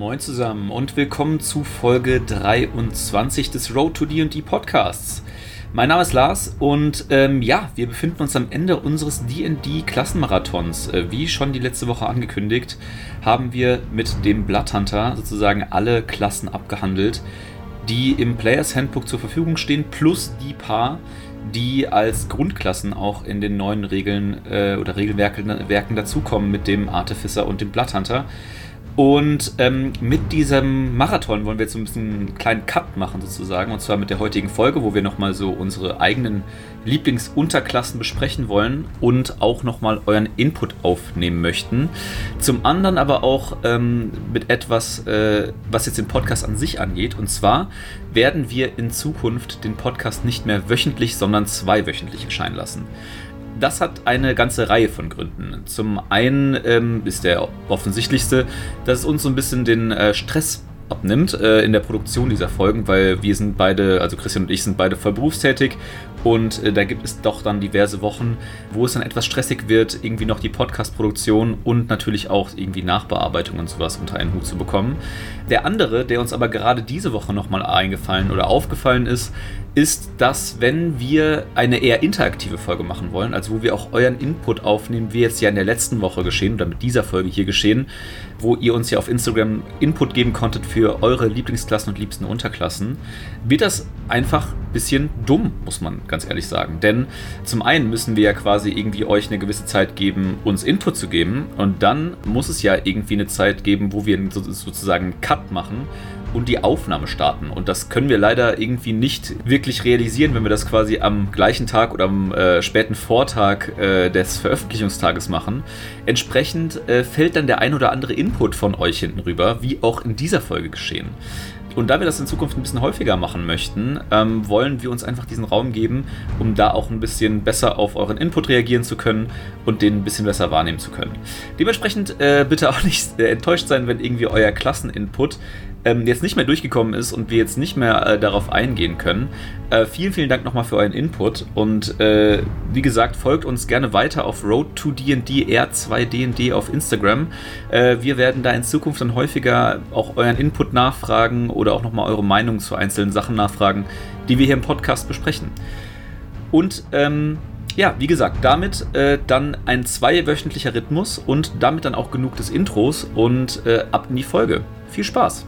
Moin zusammen und willkommen zu Folge 23 des Road to D&D Podcasts. Mein Name ist Lars und ähm, ja, wir befinden uns am Ende unseres D&D Klassenmarathons. Äh, wie schon die letzte Woche angekündigt, haben wir mit dem Bloodhunter sozusagen alle Klassen abgehandelt, die im Players Handbook zur Verfügung stehen, plus die paar, die als Grundklassen auch in den neuen Regeln äh, oder Regelwerken dazukommen mit dem Artificer und dem Bloodhunter. Und ähm, mit diesem Marathon wollen wir jetzt so ein bisschen einen kleinen Cut machen sozusagen. Und zwar mit der heutigen Folge, wo wir nochmal so unsere eigenen Lieblingsunterklassen besprechen wollen und auch nochmal euren Input aufnehmen möchten. Zum anderen aber auch ähm, mit etwas, äh, was jetzt den Podcast an sich angeht. Und zwar werden wir in Zukunft den Podcast nicht mehr wöchentlich, sondern zweiwöchentlich erscheinen lassen das hat eine ganze Reihe von Gründen. Zum einen ähm, ist der offensichtlichste, dass es uns so ein bisschen den äh, Stress abnimmt äh, in der Produktion dieser Folgen, weil wir sind beide, also Christian und ich sind beide voll berufstätig und äh, da gibt es doch dann diverse Wochen, wo es dann etwas stressig wird, irgendwie noch die Podcast-Produktion und natürlich auch irgendwie Nachbearbeitung und sowas unter einen Hut zu bekommen. Der andere, der uns aber gerade diese Woche nochmal eingefallen oder aufgefallen ist, ist, dass wenn wir eine eher interaktive Folge machen wollen, also wo wir auch euren Input aufnehmen, wie jetzt ja in der letzten Woche geschehen oder mit dieser Folge hier geschehen, wo ihr uns ja auf Instagram Input geben konntet für eure Lieblingsklassen und liebsten Unterklassen, wird das einfach ein bisschen dumm, muss man ganz ehrlich sagen. Denn zum einen müssen wir ja quasi irgendwie euch eine gewisse Zeit geben, uns Input zu geben und dann muss es ja irgendwie eine Zeit geben, wo wir sozusagen einen Cut machen und die Aufnahme starten. Und das können wir leider irgendwie nicht wirklich realisieren, wenn wir das quasi am gleichen Tag oder am äh, späten Vortag äh, des Veröffentlichungstages machen. Entsprechend äh, fällt dann der ein oder andere Input von euch hinten rüber, wie auch in dieser Folge geschehen. Und da wir das in Zukunft ein bisschen häufiger machen möchten, ähm, wollen wir uns einfach diesen Raum geben, um da auch ein bisschen besser auf euren Input reagieren zu können und den ein bisschen besser wahrnehmen zu können. Dementsprechend äh, bitte auch nicht äh, enttäuscht sein, wenn irgendwie euer Klasseninput ähm, jetzt nicht mehr durchgekommen ist und wir jetzt nicht mehr äh, darauf eingehen können. Äh, vielen, vielen Dank nochmal für euren Input und äh, wie gesagt, folgt uns gerne weiter auf Road to D&D R2DND auf Instagram. Äh, wir werden da in Zukunft dann häufiger auch euren Input nachfragen oder auch nochmal eure Meinung zu einzelnen Sachen nachfragen, die wir hier im Podcast besprechen. Und ähm, ja, wie gesagt, damit äh, dann ein zweiwöchentlicher Rhythmus und damit dann auch genug des Intros und äh, ab in die Folge. Viel Spaß!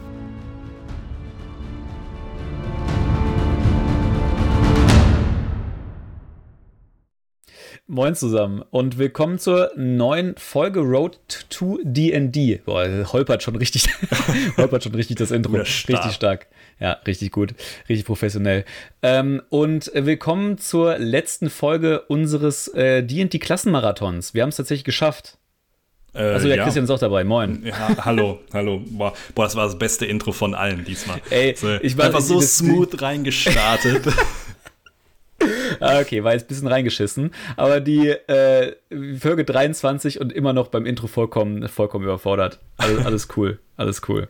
Moin zusammen und willkommen zur neuen Folge Road to D&D. Boah, holpert schon richtig, holpert schon richtig das Intro. Richtig stark. Ja, richtig gut, richtig professionell. Ähm, und willkommen zur letzten Folge unseres äh, D&D Klassenmarathons. Wir haben es tatsächlich geschafft. Äh, also der ja. Christian ist auch dabei. Moin. Ja, hallo, hallo. Boah, boah, das war das beste Intro von allen diesmal. Ey, so, ich war einfach so smooth reingestartet. Ah, okay, war jetzt ein bisschen reingeschissen. Aber die äh, Folge 23 und immer noch beim Intro vollkommen, vollkommen überfordert. Alles, alles cool, alles cool.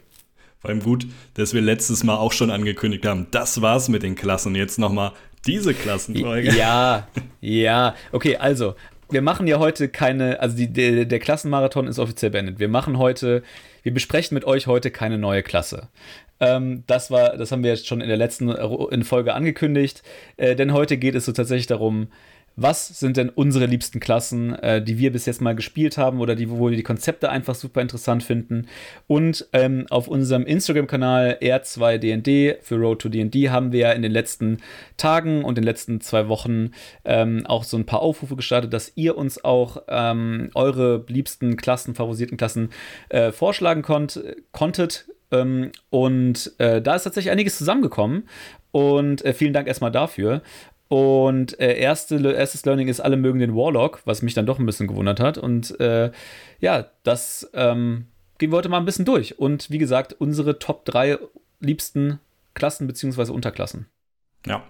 Vor allem gut, dass wir letztes Mal auch schon angekündigt haben, das war's mit den Klassen. Jetzt nochmal diese Klassenfolge. Ja, ja. Okay, also, wir machen ja heute keine, also die, der, der Klassenmarathon ist offiziell beendet. Wir machen heute, wir besprechen mit euch heute keine neue Klasse. Ähm, das war, das haben wir jetzt schon in der letzten in Folge angekündigt. Äh, denn heute geht es so tatsächlich darum, was sind denn unsere liebsten Klassen, äh, die wir bis jetzt mal gespielt haben oder die, wo wir die Konzepte einfach super interessant finden. Und ähm, auf unserem Instagram-Kanal R2DND für Road to DD haben wir ja in den letzten Tagen und den letzten zwei Wochen ähm, auch so ein paar Aufrufe gestartet, dass ihr uns auch ähm, eure liebsten Klassen, favorisierten Klassen äh, vorschlagen konnt, konntet. Ähm, und äh, da ist tatsächlich einiges zusammengekommen. Und äh, vielen Dank erstmal dafür. Und äh, erste, erstes Learning ist, alle mögen den Warlock, was mich dann doch ein bisschen gewundert hat. Und äh, ja, das ähm, gehen wir heute mal ein bisschen durch. Und wie gesagt, unsere Top 3 liebsten Klassen bzw. Unterklassen. Ja,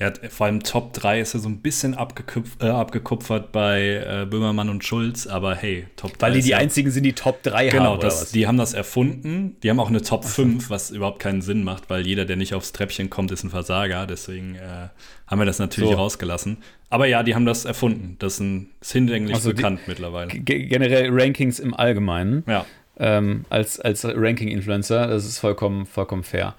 ja, vor allem Top 3 ist ja so ein bisschen abgekupf, äh, abgekupfert bei äh, Böhmermann und Schulz, aber hey, Top 3. Weil die die ja, einzigen sind, die Top 3 genau, haben. Genau, die haben das erfunden. Die haben auch eine Top 5, was überhaupt keinen Sinn macht, weil jeder, der nicht aufs Treppchen kommt, ist ein Versager. Deswegen äh, haben wir das natürlich so. rausgelassen. Aber ja, die haben das erfunden. Das ist, ein, ist hinlänglich also bekannt die, mittlerweile. Generell Rankings im Allgemeinen. Ja. ähm, als, als Ranking-Influencer. Das ist vollkommen, vollkommen fair.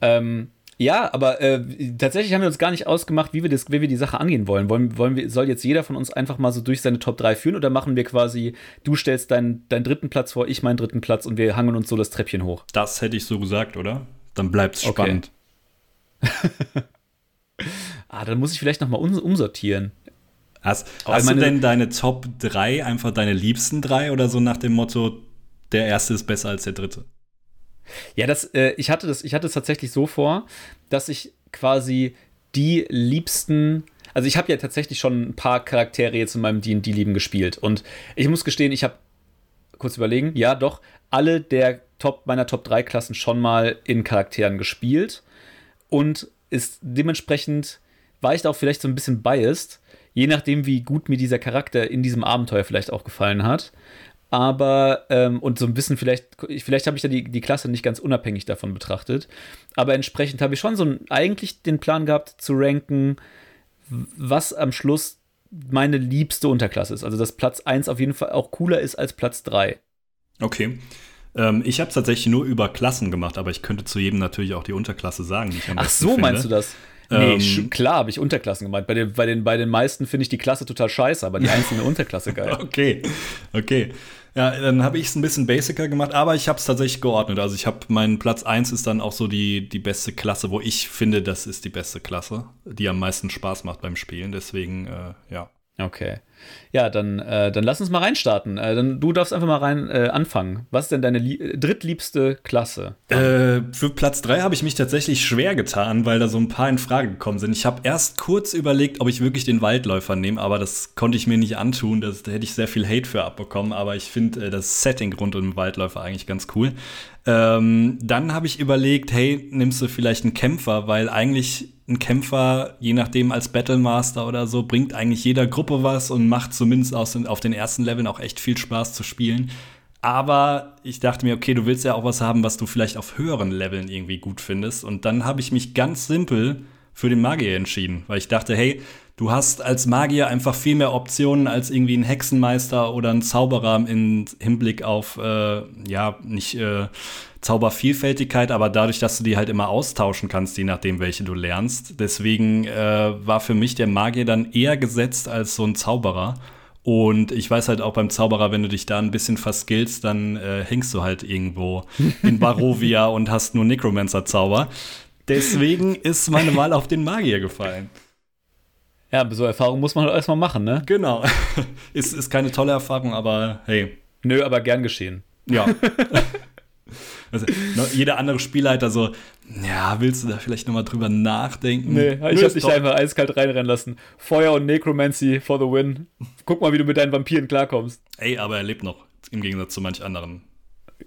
Ähm, ja, aber äh, tatsächlich haben wir uns gar nicht ausgemacht, wie wir, das, wie wir die Sache angehen wollen. wollen, wollen wir, soll jetzt jeder von uns einfach mal so durch seine Top 3 führen oder machen wir quasi, du stellst deinen, deinen dritten Platz vor, ich meinen dritten Platz und wir hangen uns so das Treppchen hoch? Das hätte ich so gesagt, oder? Dann bleibt es spannend. Okay. ah, dann muss ich vielleicht nochmal um, umsortieren. Hast, hast meine, du denn deine Top 3 einfach deine liebsten drei oder so nach dem Motto, der erste ist besser als der dritte? Ja, das, äh, ich hatte das, ich hatte es tatsächlich so vor, dass ich quasi die liebsten, also ich habe ja tatsächlich schon ein paar Charaktere jetzt in meinem D&D-Lieben gespielt. Und ich muss gestehen, ich habe kurz überlegen, ja doch, alle der Top, meiner Top 3 Klassen schon mal in Charakteren gespielt. Und ist dementsprechend war ich da auch vielleicht so ein bisschen biased, je nachdem, wie gut mir dieser Charakter in diesem Abenteuer vielleicht auch gefallen hat aber ähm, und so ein bisschen vielleicht, vielleicht habe ich ja die, die Klasse nicht ganz unabhängig davon betrachtet, aber entsprechend habe ich schon so ein, eigentlich den Plan gehabt zu ranken, was am Schluss meine liebste Unterklasse ist. Also dass Platz 1 auf jeden Fall auch cooler ist als Platz 3. Okay. Ähm, ich habe es tatsächlich nur über Klassen gemacht, aber ich könnte zu jedem natürlich auch die Unterklasse sagen, die Ach so, finde. meinst du das? Nee, ähm, klar habe ich Unterklassen gemeint. Bei den, bei den, bei den meisten finde ich die Klasse total scheiße, aber die einzelne Unterklasse geil. Okay, okay. Ja, dann habe ich es ein bisschen basicer gemacht, aber ich habe es tatsächlich geordnet. Also ich habe meinen Platz 1 ist dann auch so die, die beste Klasse, wo ich finde, das ist die beste Klasse, die am meisten Spaß macht beim Spielen. Deswegen, äh, ja. Okay. Ja, dann, äh, dann lass uns mal reinstarten. Äh, dann, du darfst einfach mal rein äh, anfangen. Was ist denn deine drittliebste Klasse? Äh, für Platz 3 habe ich mich tatsächlich schwer getan, weil da so ein paar in Frage gekommen sind. Ich habe erst kurz überlegt, ob ich wirklich den Waldläufer nehme, aber das konnte ich mir nicht antun. Das, da hätte ich sehr viel Hate für abbekommen. Aber ich finde äh, das Setting rund um den Waldläufer eigentlich ganz cool. Ähm, dann habe ich überlegt, hey, nimmst du vielleicht einen Kämpfer, weil eigentlich ein Kämpfer, je nachdem als Battlemaster oder so, bringt eigentlich jeder Gruppe was und macht zumindest aus, auf den ersten Leveln auch echt viel Spaß zu spielen. Aber ich dachte mir, okay, du willst ja auch was haben, was du vielleicht auf höheren Leveln irgendwie gut findest. Und dann habe ich mich ganz simpel für den Magier entschieden, weil ich dachte, hey, du hast als Magier einfach viel mehr Optionen als irgendwie ein Hexenmeister oder ein Zauberer im Hinblick auf, äh, ja, nicht äh, Zaubervielfältigkeit, aber dadurch, dass du die halt immer austauschen kannst, je nachdem, welche du lernst. Deswegen äh, war für mich der Magier dann eher gesetzt als so ein Zauberer. Und ich weiß halt auch beim Zauberer, wenn du dich da ein bisschen verskillst, dann äh, hängst du halt irgendwo in Barovia und hast nur Necromancer-Zauber. Deswegen ist meine Wahl auf den Magier gefallen. Ja, so Erfahrung muss man halt erstmal machen, ne? Genau. ist, ist keine tolle Erfahrung, aber hey. Nö, aber gern geschehen. Ja. Also, jeder andere Spielleiter so, ja, willst du da vielleicht nochmal drüber nachdenken? Nee, ich hab dich einfach eiskalt reinrennen lassen. Feuer und Necromancy for the win. Guck mal, wie du mit deinen Vampiren klarkommst. Ey, aber er lebt noch, im Gegensatz zu manch anderen.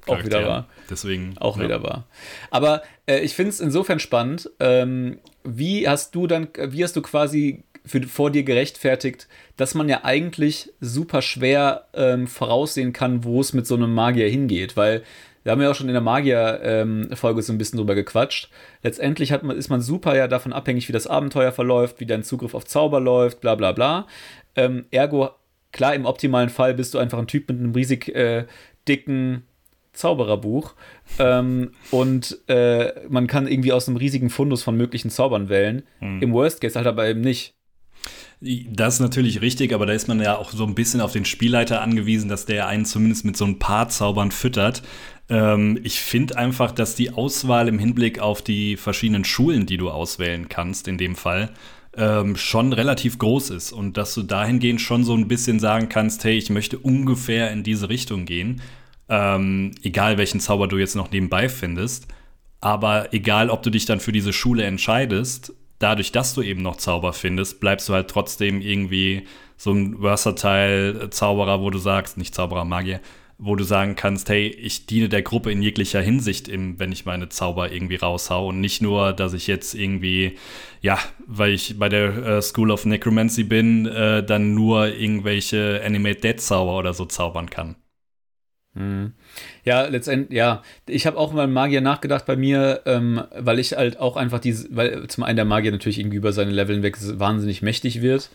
Auch wieder wahr. Deswegen. Auch ja. wieder wahr. Aber äh, ich finde es insofern spannend. Ähm, wie hast du dann, wie hast du quasi für, vor dir gerechtfertigt, dass man ja eigentlich super schwer ähm, voraussehen kann, wo es mit so einem Magier hingeht, weil wir haben ja auch schon in der Magier-Folge ähm, so ein bisschen drüber gequatscht. Letztendlich hat man, ist man super ja davon abhängig, wie das Abenteuer verläuft, wie dein Zugriff auf Zauber läuft, bla bla bla. Ähm, ergo, klar, im optimalen Fall bist du einfach ein Typ mit einem riesig äh, dicken Zaubererbuch. Ähm, und äh, man kann irgendwie aus einem riesigen Fundus von möglichen Zaubern wählen. Hm. Im Worst Case halt aber eben nicht. Das ist natürlich richtig, aber da ist man ja auch so ein bisschen auf den Spielleiter angewiesen, dass der einen zumindest mit so ein paar Zaubern füttert. Ähm, ich finde einfach, dass die Auswahl im Hinblick auf die verschiedenen Schulen, die du auswählen kannst, in dem Fall, ähm, schon relativ groß ist und dass du dahingehend schon so ein bisschen sagen kannst, hey, ich möchte ungefähr in diese Richtung gehen, ähm, egal welchen Zauber du jetzt noch nebenbei findest. Aber egal, ob du dich dann für diese Schule entscheidest, dadurch, dass du eben noch Zauber findest, bleibst du halt trotzdem irgendwie so ein versatile Zauberer, wo du sagst, nicht Zauberer, Magier, wo du sagen kannst, hey, ich diene der Gruppe in jeglicher Hinsicht, im, wenn ich meine Zauber irgendwie raushau und nicht nur, dass ich jetzt irgendwie, ja, weil ich bei der äh, School of Necromancy bin, äh, dann nur irgendwelche Animate Dead Zauber oder so zaubern kann. Mhm. Ja, letztendlich, ja. Ich habe auch mal Magier nachgedacht bei mir, ähm, weil ich halt auch einfach diese, weil zum einen der Magier natürlich irgendwie über seine Leveln weg wahnsinnig mächtig wird.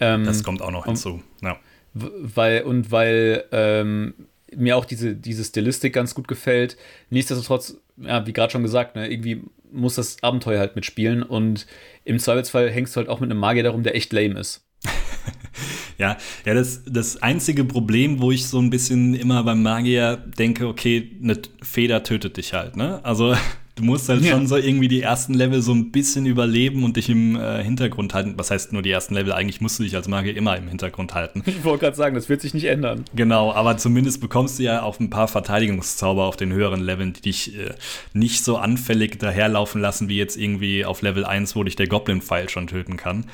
Ähm, das kommt auch noch hinzu, ja. Weil, und weil ähm, mir auch diese, diese Stilistik ganz gut gefällt. Nichtsdestotrotz, ja, wie gerade schon gesagt, ne, irgendwie muss das Abenteuer halt mitspielen und im Zweifelsfall hängst du halt auch mit einem Magier darum, der echt lame ist. ja, ja, das, das einzige Problem, wo ich so ein bisschen immer beim Magier denke, okay, eine Feder tötet dich halt, ne? Also Du musst halt ja. schon so irgendwie die ersten Level so ein bisschen überleben und dich im äh, Hintergrund halten. Was heißt nur die ersten Level? Eigentlich musst du dich als Magier immer im Hintergrund halten. Ich wollte gerade sagen, das wird sich nicht ändern. Genau, aber zumindest bekommst du ja auch ein paar Verteidigungszauber auf den höheren Leveln, die dich äh, nicht so anfällig daherlaufen lassen, wie jetzt irgendwie auf Level 1, wo dich der Goblin-Pfeil schon töten kann.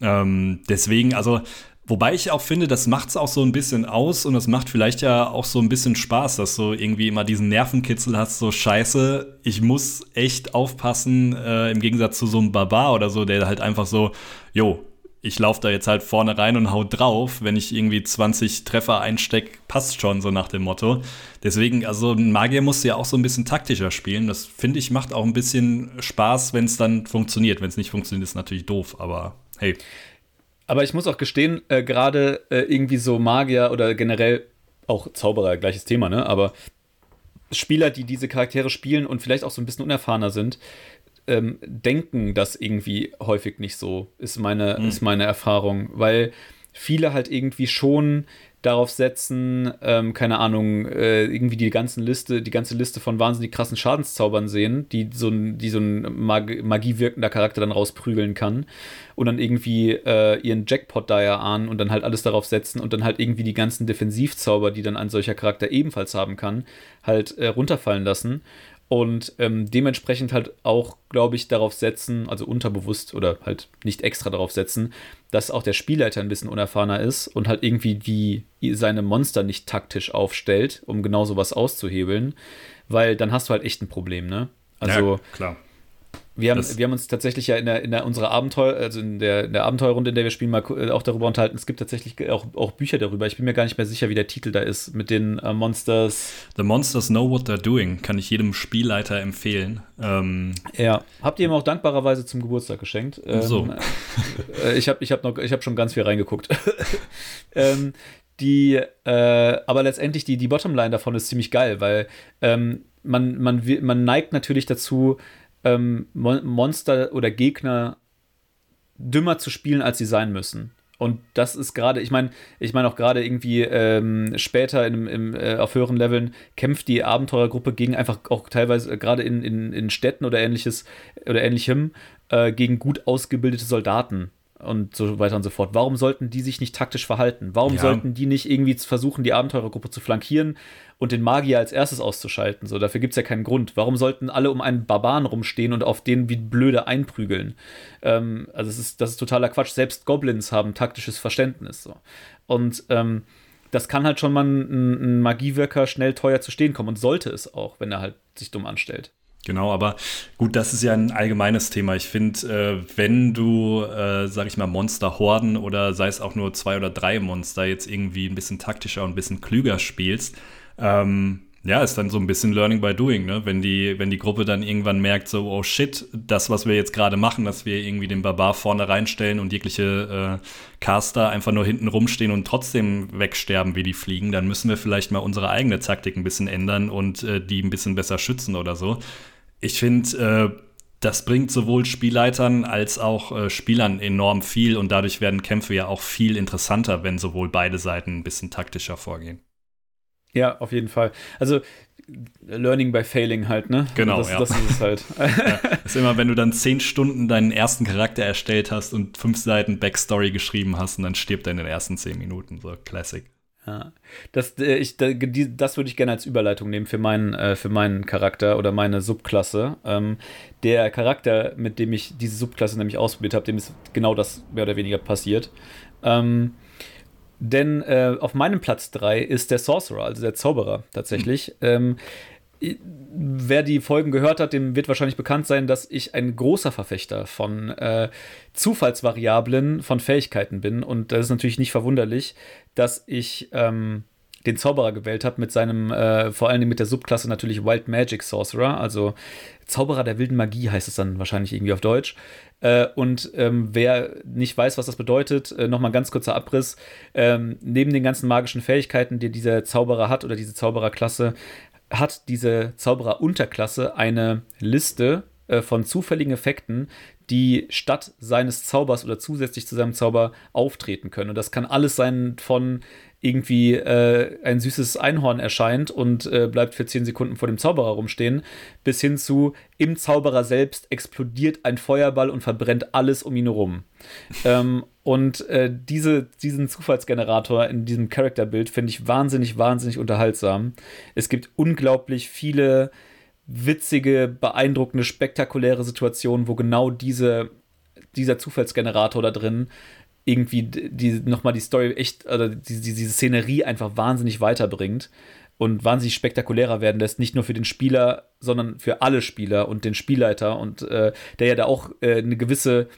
Ähm, deswegen, also Wobei ich auch finde, das macht es auch so ein bisschen aus und das macht vielleicht ja auch so ein bisschen Spaß, dass du irgendwie immer diesen Nervenkitzel hast, so scheiße, ich muss echt aufpassen, äh, im Gegensatz zu so einem Barbar oder so, der halt einfach so, jo, ich laufe da jetzt halt vorne rein und hau drauf, wenn ich irgendwie 20 Treffer einsteck, passt schon so nach dem Motto. Deswegen, also ein Magier muss ja auch so ein bisschen taktischer spielen. Das finde ich macht auch ein bisschen Spaß, wenn es dann funktioniert. Wenn es nicht funktioniert, ist natürlich doof, aber hey. Aber ich muss auch gestehen, äh, gerade äh, irgendwie so Magier oder generell auch Zauberer, gleiches Thema, ne? Aber Spieler, die diese Charaktere spielen und vielleicht auch so ein bisschen unerfahrener sind, ähm, denken das irgendwie häufig nicht so, ist meine, mhm. ist meine Erfahrung. Weil viele halt irgendwie schon darauf setzen, ähm, keine Ahnung, äh, irgendwie die ganzen Liste, die ganze Liste von wahnsinnig krassen Schadenszaubern sehen, die so ein, die so ein Mag Magie Charakter dann rausprügeln kann und dann irgendwie äh, ihren Jackpot da erahnen und dann halt alles darauf setzen und dann halt irgendwie die ganzen Defensivzauber, die dann ein solcher Charakter ebenfalls haben kann, halt äh, runterfallen lassen und ähm, dementsprechend halt auch, glaube ich, darauf setzen, also unterbewusst oder halt nicht extra darauf setzen, dass auch der Spielleiter ein bisschen unerfahrener ist und halt irgendwie die, seine Monster nicht taktisch aufstellt, um genau sowas auszuhebeln, weil dann hast du halt echt ein Problem, ne? Also, ja, klar. Wir haben, wir haben uns tatsächlich ja in, der, in der, unserer Abenteuer, also in der, in der Abenteuerrunde, in der wir spielen, mal äh, auch darüber unterhalten. Es gibt tatsächlich auch, auch Bücher darüber. Ich bin mir gar nicht mehr sicher, wie der Titel da ist, mit den äh, Monsters. The Monsters Know What They're Doing, kann ich jedem Spielleiter empfehlen. Ähm ja, habt ihr ihm auch dankbarerweise zum Geburtstag geschenkt. Ähm, so. Äh, ich habe ich hab hab schon ganz viel reingeguckt. ähm, die, äh, aber letztendlich die, die Bottomline davon ist ziemlich geil, weil ähm, man, man, man neigt natürlich dazu, ähm, Monster oder Gegner dümmer zu spielen, als sie sein müssen. Und das ist gerade, ich meine, ich meine auch gerade irgendwie ähm, später in, im, äh, auf höheren Leveln kämpft die Abenteurergruppe gegen einfach auch teilweise äh, gerade in, in, in Städten oder ähnliches oder ähnlichem äh, gegen gut ausgebildete Soldaten und so weiter und so fort. Warum sollten die sich nicht taktisch verhalten? Warum ja. sollten die nicht irgendwie versuchen, die Abenteurergruppe zu flankieren und den Magier als erstes auszuschalten? So, dafür gibt es ja keinen Grund. Warum sollten alle um einen Barbaren rumstehen und auf den wie blöde einprügeln? Ähm, also, das ist, das ist totaler Quatsch. Selbst Goblins haben taktisches Verständnis. So. Und ähm, das kann halt schon mal ein, ein Magiewirker schnell teuer zu stehen kommen und sollte es auch, wenn er halt sich dumm anstellt. Genau, aber gut, das ist ja ein allgemeines Thema. Ich finde, äh, wenn du, äh, sag ich mal, Monster-Horden oder sei es auch nur zwei oder drei Monster jetzt irgendwie ein bisschen taktischer und ein bisschen klüger spielst, ähm, ja, ist dann so ein bisschen Learning by Doing, ne? Wenn die, wenn die Gruppe dann irgendwann merkt, so, oh shit, das, was wir jetzt gerade machen, dass wir irgendwie den Barbar vorne reinstellen und jegliche äh, Caster einfach nur hinten rumstehen und trotzdem wegsterben, wie die fliegen, dann müssen wir vielleicht mal unsere eigene Taktik ein bisschen ändern und äh, die ein bisschen besser schützen oder so ich finde, äh, das bringt sowohl Spielleitern als auch äh, Spielern enorm viel und dadurch werden Kämpfe ja auch viel interessanter, wenn sowohl beide Seiten ein bisschen taktischer vorgehen. Ja, auf jeden Fall. Also Learning by Failing halt, ne? Genau, das, ja. Das ist es halt. ja, das ist immer, wenn du dann zehn Stunden deinen ersten Charakter erstellt hast und fünf Seiten Backstory geschrieben hast und dann stirbt er in den ersten zehn Minuten. So, Classic. Ja. Das, äh, ich, das würde ich gerne als Überleitung nehmen für meinen, äh, für meinen Charakter oder meine Subklasse. Ähm, der Charakter, mit dem ich diese Subklasse nämlich ausprobiert habe, dem ist genau das mehr oder weniger passiert. Ähm, denn äh, auf meinem Platz 3 ist der Sorcerer, also der Zauberer tatsächlich. Mhm. Ähm, wer die Folgen gehört hat, dem wird wahrscheinlich bekannt sein, dass ich ein großer Verfechter von äh, Zufallsvariablen von Fähigkeiten bin. Und das ist natürlich nicht verwunderlich, dass ich ähm, den Zauberer gewählt habe, mit seinem, äh, vor allem mit der Subklasse natürlich Wild Magic Sorcerer, also Zauberer der wilden Magie heißt es dann wahrscheinlich irgendwie auf Deutsch. Äh, und ähm, wer nicht weiß, was das bedeutet, äh, nochmal ganz kurzer Abriss. Ähm, neben den ganzen magischen Fähigkeiten, die dieser Zauberer hat oder diese Zaubererklasse, hat diese Zauberer-Unterklasse eine Liste äh, von zufälligen Effekten, die statt seines Zaubers oder zusätzlich zu seinem Zauber auftreten können. Und das kann alles sein von irgendwie äh, ein süßes Einhorn erscheint und äh, bleibt für 10 Sekunden vor dem Zauberer rumstehen, bis hin zu im Zauberer selbst explodiert ein Feuerball und verbrennt alles um ihn herum. ähm, und äh, diese, diesen Zufallsgenerator in diesem Charakterbild finde ich wahnsinnig, wahnsinnig unterhaltsam. Es gibt unglaublich viele witzige, beeindruckende, spektakuläre Situationen, wo genau diese, dieser Zufallsgenerator da drin irgendwie die, nochmal die Story echt, oder die, die, diese Szenerie einfach wahnsinnig weiterbringt und wahnsinnig spektakulärer werden lässt, nicht nur für den Spieler, sondern für alle Spieler und den Spielleiter und äh, der ja da auch äh, eine gewisse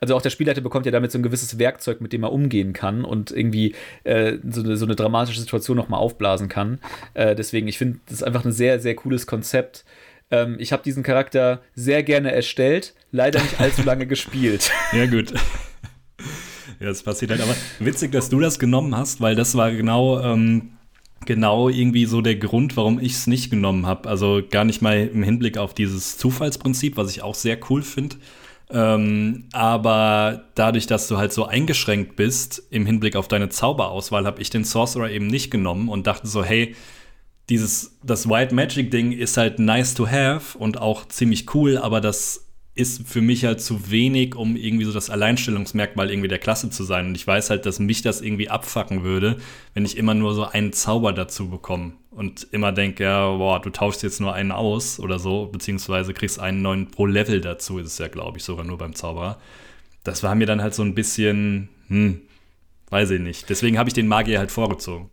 also auch der Spielleiter bekommt ja damit so ein gewisses Werkzeug, mit dem er umgehen kann und irgendwie äh, so, eine, so, eine, dramatische Situation nochmal aufblasen kann. Äh, deswegen, ich finde, das ist einfach ein sehr, sehr cooles Konzept. Ähm, ich habe diesen Charakter sehr gerne erstellt, leider nicht allzu lange gespielt. Ja, gut. Ja, das passiert halt. Aber witzig, dass du das genommen hast, weil das war genau, ähm, genau irgendwie so der Grund, warum ich es nicht genommen habe. Also gar nicht mal im Hinblick auf dieses Zufallsprinzip, was ich auch sehr cool finde, ähm, aber dadurch, dass du halt so eingeschränkt bist im Hinblick auf deine Zauberauswahl, habe ich den Sorcerer eben nicht genommen und dachte so, hey, dieses, das White Magic Ding ist halt nice to have und auch ziemlich cool, aber das ist für mich halt zu wenig, um irgendwie so das Alleinstellungsmerkmal irgendwie der Klasse zu sein. Und ich weiß halt, dass mich das irgendwie abfacken würde, wenn ich immer nur so einen Zauber dazu bekomme und immer denke, ja, boah, du tauschst jetzt nur einen aus oder so, beziehungsweise kriegst einen neuen pro Level dazu, ist es ja, glaube ich, sogar nur beim Zauberer. Das war mir dann halt so ein bisschen, hm, weiß ich nicht. Deswegen habe ich den Magier halt vorgezogen.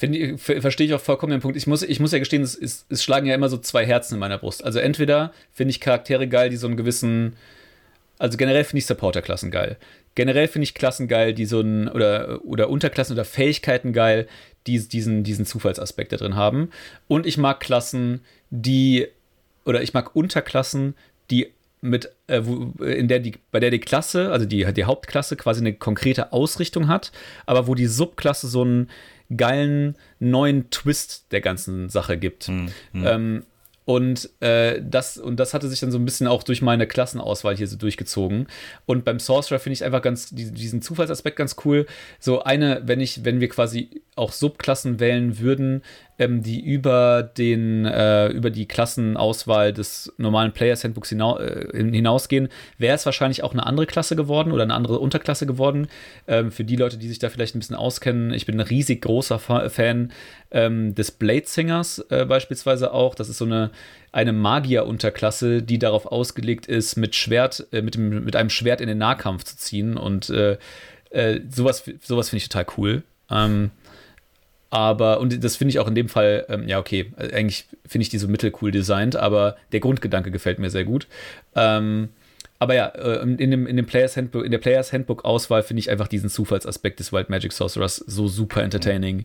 Finde verstehe ich auch vollkommen den Punkt. Ich muss, ich muss ja gestehen, es, es, es schlagen ja immer so zwei Herzen in meiner Brust. Also entweder finde ich Charaktere geil, die so einen gewissen, also generell finde ich Supporter-Klassen geil. Generell finde ich Klassen geil, die so ein, oder, oder Unterklassen oder Fähigkeiten geil, die diesen, diesen Zufallsaspekt da drin haben. Und ich mag Klassen, die, oder ich mag Unterklassen, die mit, äh, wo, in der die, bei der die Klasse, also die, die Hauptklasse quasi eine konkrete Ausrichtung hat, aber wo die Subklasse so einen geilen neuen Twist der ganzen Sache gibt. Mhm. Ähm, und, äh, das, und das hatte sich dann so ein bisschen auch durch meine Klassenauswahl hier so durchgezogen. Und beim Sorcerer finde ich einfach ganz diesen Zufallsaspekt ganz cool. So eine, wenn ich, wenn wir quasi auch Subklassen wählen würden, ähm, die über den, äh, über die Klassenauswahl des normalen Players Handbooks hinau äh, hinausgehen, wäre es wahrscheinlich auch eine andere Klasse geworden oder eine andere Unterklasse geworden. Ähm, für die Leute, die sich da vielleicht ein bisschen auskennen, ich bin ein riesig großer Fan ähm, des Blade Singers äh, beispielsweise auch. Das ist so eine, eine Magier-Unterklasse, die darauf ausgelegt ist, mit Schwert, äh, mit, dem, mit einem Schwert in den Nahkampf zu ziehen. Und äh, äh, sowas, sowas finde ich total cool. Ähm, aber, und das finde ich auch in dem Fall, ähm, ja, okay, eigentlich finde ich die so mittelcool designt, aber der Grundgedanke gefällt mir sehr gut. Ähm, aber ja, äh, in, dem, in, dem Players Handbook, in der Players Handbook Auswahl finde ich einfach diesen Zufallsaspekt des Wild Magic Sorcerers so super entertaining.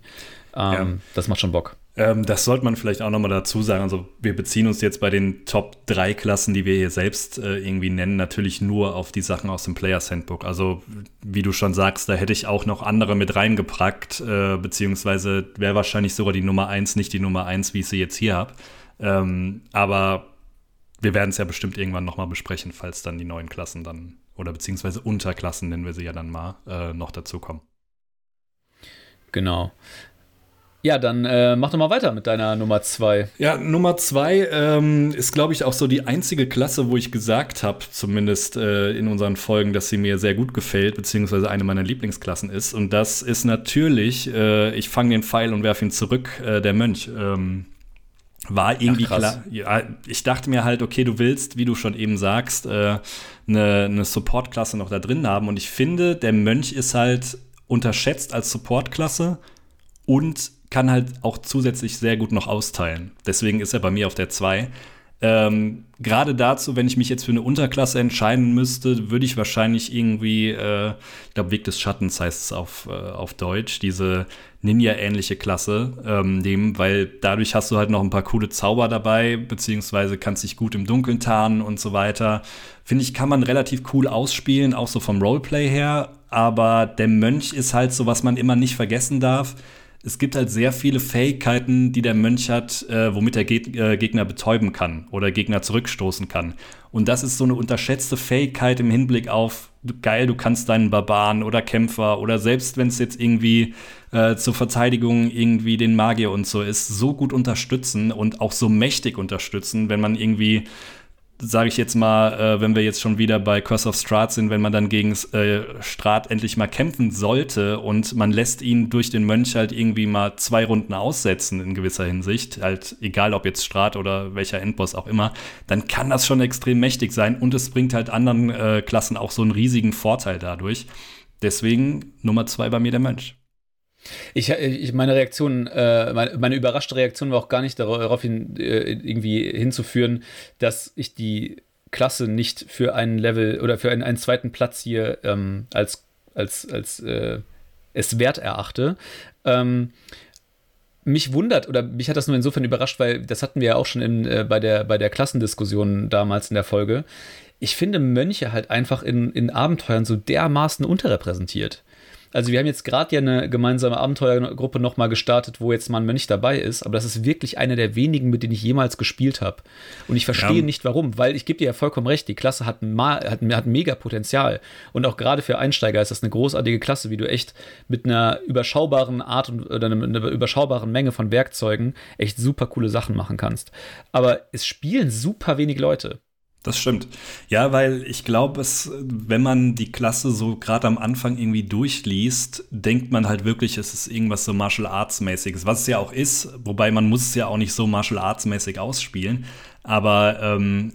Ähm, ja. Das macht schon Bock. Ähm, das sollte man vielleicht auch nochmal dazu sagen. Also wir beziehen uns jetzt bei den Top 3 Klassen, die wir hier selbst äh, irgendwie nennen, natürlich nur auf die Sachen aus dem Players Handbook. Also wie du schon sagst, da hätte ich auch noch andere mit reingepackt, äh, beziehungsweise wäre wahrscheinlich sogar die Nummer 1 nicht die Nummer 1, wie ich sie jetzt hier habe. Ähm, aber wir werden es ja bestimmt irgendwann nochmal besprechen, falls dann die neuen Klassen dann, oder beziehungsweise Unterklassen nennen wir sie ja dann mal, äh, noch dazu kommen. Genau. Ja, dann äh, mach doch mal weiter mit deiner Nummer zwei. Ja, Nummer zwei ähm, ist, glaube ich, auch so die einzige Klasse, wo ich gesagt habe, zumindest äh, in unseren Folgen, dass sie mir sehr gut gefällt, beziehungsweise eine meiner Lieblingsklassen ist. Und das ist natürlich, äh, ich fange den Pfeil und werfe ihn zurück, äh, der Mönch. Ähm, war irgendwie Ach, klar. Ja, ich dachte mir halt, okay, du willst, wie du schon eben sagst, äh, eine, eine Support-Klasse noch da drin haben. Und ich finde, der Mönch ist halt unterschätzt als Support-Klasse und kann halt auch zusätzlich sehr gut noch austeilen. Deswegen ist er bei mir auf der 2. Ähm, Gerade dazu, wenn ich mich jetzt für eine Unterklasse entscheiden müsste, würde ich wahrscheinlich irgendwie, äh, ich glaube, Weg des Schattens heißt es auf, äh, auf Deutsch, diese Ninja-ähnliche Klasse ähm, nehmen, weil dadurch hast du halt noch ein paar coole Zauber dabei, beziehungsweise kannst dich gut im Dunkeln tarnen und so weiter. Finde ich, kann man relativ cool ausspielen, auch so vom Roleplay her. Aber der Mönch ist halt so, was man immer nicht vergessen darf es gibt halt sehr viele Fähigkeiten, die der Mönch hat, äh, womit er Geg äh, Gegner betäuben kann oder Gegner zurückstoßen kann. Und das ist so eine unterschätzte Fähigkeit im Hinblick auf, geil, du kannst deinen Barbaren oder Kämpfer oder selbst wenn es jetzt irgendwie äh, zur Verteidigung irgendwie den Magier und so ist, so gut unterstützen und auch so mächtig unterstützen, wenn man irgendwie sage ich jetzt mal, äh, wenn wir jetzt schon wieder bei Curse of Strahd sind, wenn man dann gegen äh, Strahd endlich mal kämpfen sollte und man lässt ihn durch den Mönch halt irgendwie mal zwei Runden aussetzen in gewisser Hinsicht, halt egal ob jetzt Strahd oder welcher Endboss auch immer, dann kann das schon extrem mächtig sein und es bringt halt anderen äh, Klassen auch so einen riesigen Vorteil dadurch. Deswegen Nummer zwei bei mir der Mönch. Ich, ich, meine Reaktion, äh, meine, meine, überraschte Reaktion war auch gar nicht darauf hin, äh, irgendwie hinzuführen, dass ich die Klasse nicht für einen Level oder für einen, einen zweiten Platz hier ähm, als, als, als äh, es wert erachte. Ähm, mich wundert oder mich hat das nur insofern überrascht, weil das hatten wir ja auch schon in, äh, bei, der, bei der Klassendiskussion damals in der Folge. Ich finde Mönche halt einfach in, in Abenteuern so dermaßen unterrepräsentiert. Also wir haben jetzt gerade ja eine gemeinsame Abenteuergruppe nochmal gestartet, wo jetzt mal ein Mönch dabei ist, aber das ist wirklich eine der wenigen, mit denen ich jemals gespielt habe. Und ich verstehe ja. nicht warum, weil ich gebe dir ja vollkommen recht, die Klasse hat, hat, hat mega Potenzial. Und auch gerade für Einsteiger ist das eine großartige Klasse, wie du echt mit einer überschaubaren Art und, oder einer, einer überschaubaren Menge von Werkzeugen echt super coole Sachen machen kannst. Aber es spielen super wenig Leute. Das stimmt. Ja, weil ich glaube, es, wenn man die Klasse so gerade am Anfang irgendwie durchliest, denkt man halt wirklich, es ist irgendwas so Martial Arts mäßiges, was es ja auch ist. Wobei man muss es ja auch nicht so Martial Arts mäßig ausspielen. Aber ähm,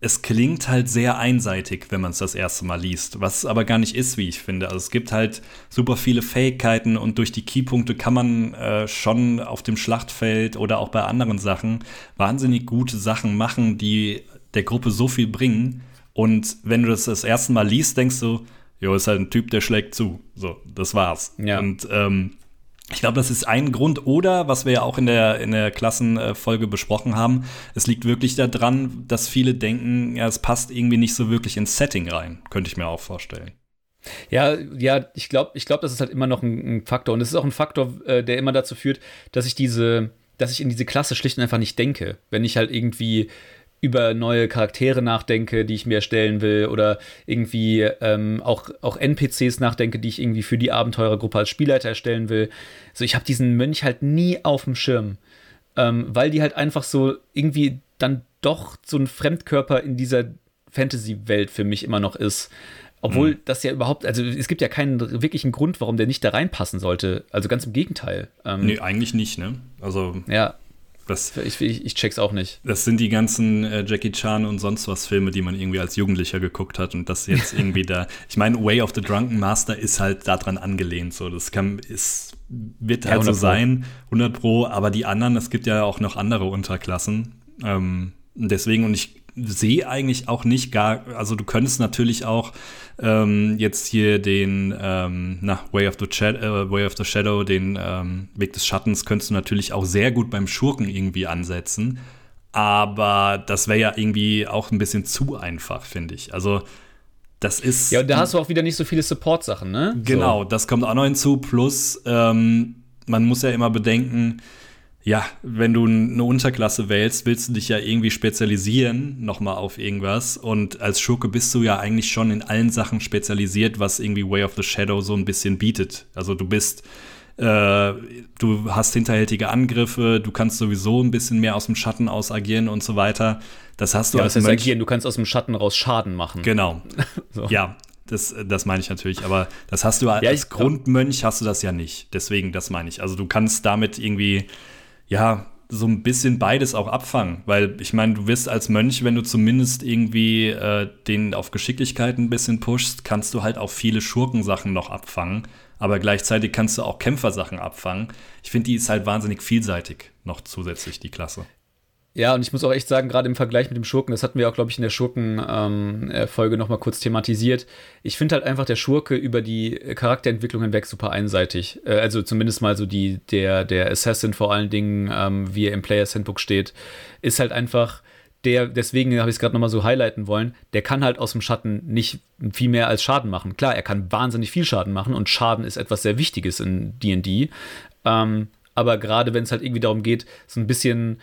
es klingt halt sehr einseitig, wenn man es das erste Mal liest, was es aber gar nicht ist, wie ich finde. Also es gibt halt super viele Fähigkeiten und durch die Keypunkte kann man äh, schon auf dem Schlachtfeld oder auch bei anderen Sachen wahnsinnig gute Sachen machen, die der Gruppe so viel bringen. Und wenn du das das erste Mal liest, denkst du, jo, ist halt ein Typ, der schlägt zu. So, das war's. Ja. Und ähm, ich glaube, das ist ein Grund. Oder, was wir ja auch in der, in der Klassenfolge besprochen haben, es liegt wirklich daran, dass viele denken, ja, es passt irgendwie nicht so wirklich ins Setting rein. Könnte ich mir auch vorstellen. Ja, ja, ich glaube, ich glaub, das ist halt immer noch ein, ein Faktor. Und es ist auch ein Faktor, äh, der immer dazu führt, dass ich diese, dass ich in diese Klasse schlicht und einfach nicht denke. Wenn ich halt irgendwie über neue Charaktere nachdenke, die ich mir erstellen will, oder irgendwie ähm, auch, auch NPCs nachdenke, die ich irgendwie für die Abenteurergruppe als Spielleiter erstellen will. So, ich habe diesen Mönch halt nie auf dem Schirm, ähm, weil die halt einfach so irgendwie dann doch so ein Fremdkörper in dieser Fantasy-Welt für mich immer noch ist. Obwohl mhm. das ja überhaupt, also es gibt ja keinen wirklichen Grund, warum der nicht da reinpassen sollte. Also ganz im Gegenteil. Ähm, nee, eigentlich nicht, ne? Also. Ja, das, ich, ich, ich, check's auch nicht. Das sind die ganzen äh, Jackie Chan und sonst was Filme, die man irgendwie als Jugendlicher geguckt hat und das jetzt irgendwie da. Ich meine, Way of the Drunken Master ist halt daran angelehnt. So, das kann, ist, wird halt ja, so sein, 100 Pro. Aber die anderen, es gibt ja auch noch andere Unterklassen. Ähm, deswegen und ich sehe eigentlich auch nicht gar, also du könntest natürlich auch ähm, jetzt hier den ähm, na, Way, of the äh, Way of the Shadow, den ähm, Weg des Schattens, könntest du natürlich auch sehr gut beim Schurken irgendwie ansetzen. Aber das wäre ja irgendwie auch ein bisschen zu einfach, finde ich. Also, das ist. Ja, und da hast du auch wieder nicht so viele Support-Sachen, ne? Genau, so. das kommt auch noch hinzu. Plus, ähm, man muss ja immer bedenken, ja, wenn du eine Unterklasse wählst, willst du dich ja irgendwie spezialisieren, nochmal auf irgendwas. Und als Schurke bist du ja eigentlich schon in allen Sachen spezialisiert, was irgendwie Way of the Shadow so ein bisschen bietet. Also du bist, äh, du hast hinterhältige Angriffe, du kannst sowieso ein bisschen mehr aus dem Schatten aus agieren und so weiter. Das hast du ja, als das agieren, du kannst aus dem Schatten raus Schaden machen. Genau. so. Ja, das, das meine ich natürlich, aber das hast du als ja, Grundmönch hast du das ja nicht. Deswegen, das meine ich. Also du kannst damit irgendwie ja, so ein bisschen beides auch abfangen. Weil ich meine, du wirst als Mönch, wenn du zumindest irgendwie äh, den auf Geschicklichkeit ein bisschen pushst, kannst du halt auch viele Schurkensachen noch abfangen. Aber gleichzeitig kannst du auch Kämpfersachen abfangen. Ich finde, die ist halt wahnsinnig vielseitig noch zusätzlich, die Klasse. Ja, und ich muss auch echt sagen, gerade im Vergleich mit dem Schurken, das hatten wir auch, glaube ich, in der Schurken-Folge ähm, nochmal kurz thematisiert. Ich finde halt einfach der Schurke über die Charakterentwicklung hinweg super einseitig. Äh, also zumindest mal so die, der, der Assassin vor allen Dingen, ähm, wie er im Players Handbook steht, ist halt einfach der, deswegen habe ich es gerade nochmal so highlighten wollen, der kann halt aus dem Schatten nicht viel mehr als Schaden machen. Klar, er kann wahnsinnig viel Schaden machen und Schaden ist etwas sehr Wichtiges in DD. Ähm, aber gerade wenn es halt irgendwie darum geht, so ein bisschen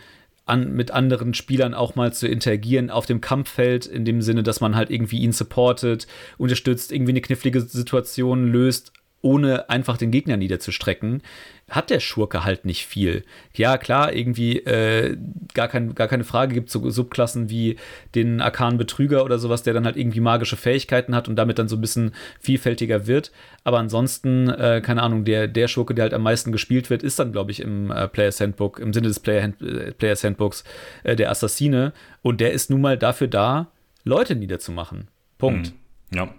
an, mit anderen Spielern auch mal zu interagieren auf dem Kampffeld, in dem Sinne, dass man halt irgendwie ihn supportet, unterstützt, irgendwie eine knifflige Situation löst, ohne einfach den Gegner niederzustrecken, hat der Schurke halt nicht viel. Ja, klar, irgendwie äh, gar, kein, gar keine Frage, gibt so Subklassen wie den arkanen Betrüger oder sowas, der dann halt irgendwie magische Fähigkeiten hat und damit dann so ein bisschen vielfältiger wird. Aber ansonsten, äh, keine Ahnung, der, der Schurke, der halt am meisten gespielt wird, ist dann, glaube ich, im äh, Players Handbook, im Sinne des Player Hand, Players Handbooks, äh, der Assassine. Und der ist nun mal dafür da, Leute niederzumachen. Punkt. Mhm. Ja.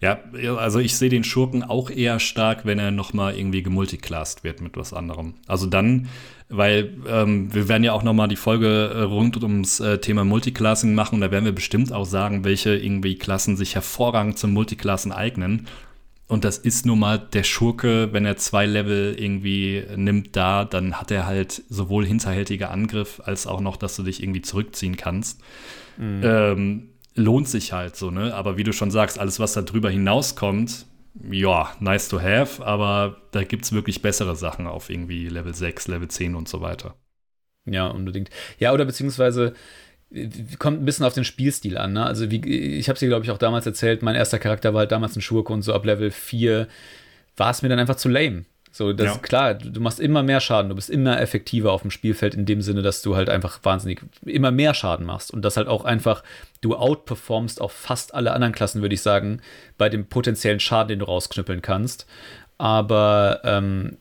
Ja, also ich sehe den Schurken auch eher stark, wenn er nochmal irgendwie gemulticlassed wird mit was anderem. Also dann, weil ähm, wir werden ja auch nochmal die Folge äh, rund ums äh, Thema Multiclassing machen und da werden wir bestimmt auch sagen, welche irgendwie Klassen sich hervorragend zum Multiclassen eignen. Und das ist nun mal der Schurke, wenn er zwei Level irgendwie nimmt da, dann hat er halt sowohl hinterhältiger Angriff als auch noch, dass du dich irgendwie zurückziehen kannst. Mhm. Ähm, lohnt sich halt so, ne? Aber wie du schon sagst, alles, was da drüber hinauskommt, ja, nice to have, aber da gibt es wirklich bessere Sachen auf irgendwie Level 6, Level 10 und so weiter. Ja, unbedingt. Ja, oder beziehungsweise kommt ein bisschen auf den Spielstil an. Ne? Also wie, ich habe es dir, glaube ich, auch damals erzählt, mein erster Charakter war halt damals ein Schurke und so ab Level 4 war es mir dann einfach zu lame. So, das ja. ist klar, du machst immer mehr Schaden, du bist immer effektiver auf dem Spielfeld in dem Sinne, dass du halt einfach wahnsinnig immer mehr Schaden machst und das halt auch einfach, du outperformst auf fast alle anderen Klassen, würde ich sagen, bei dem potenziellen Schaden, den du rausknüppeln kannst. Aber ähm,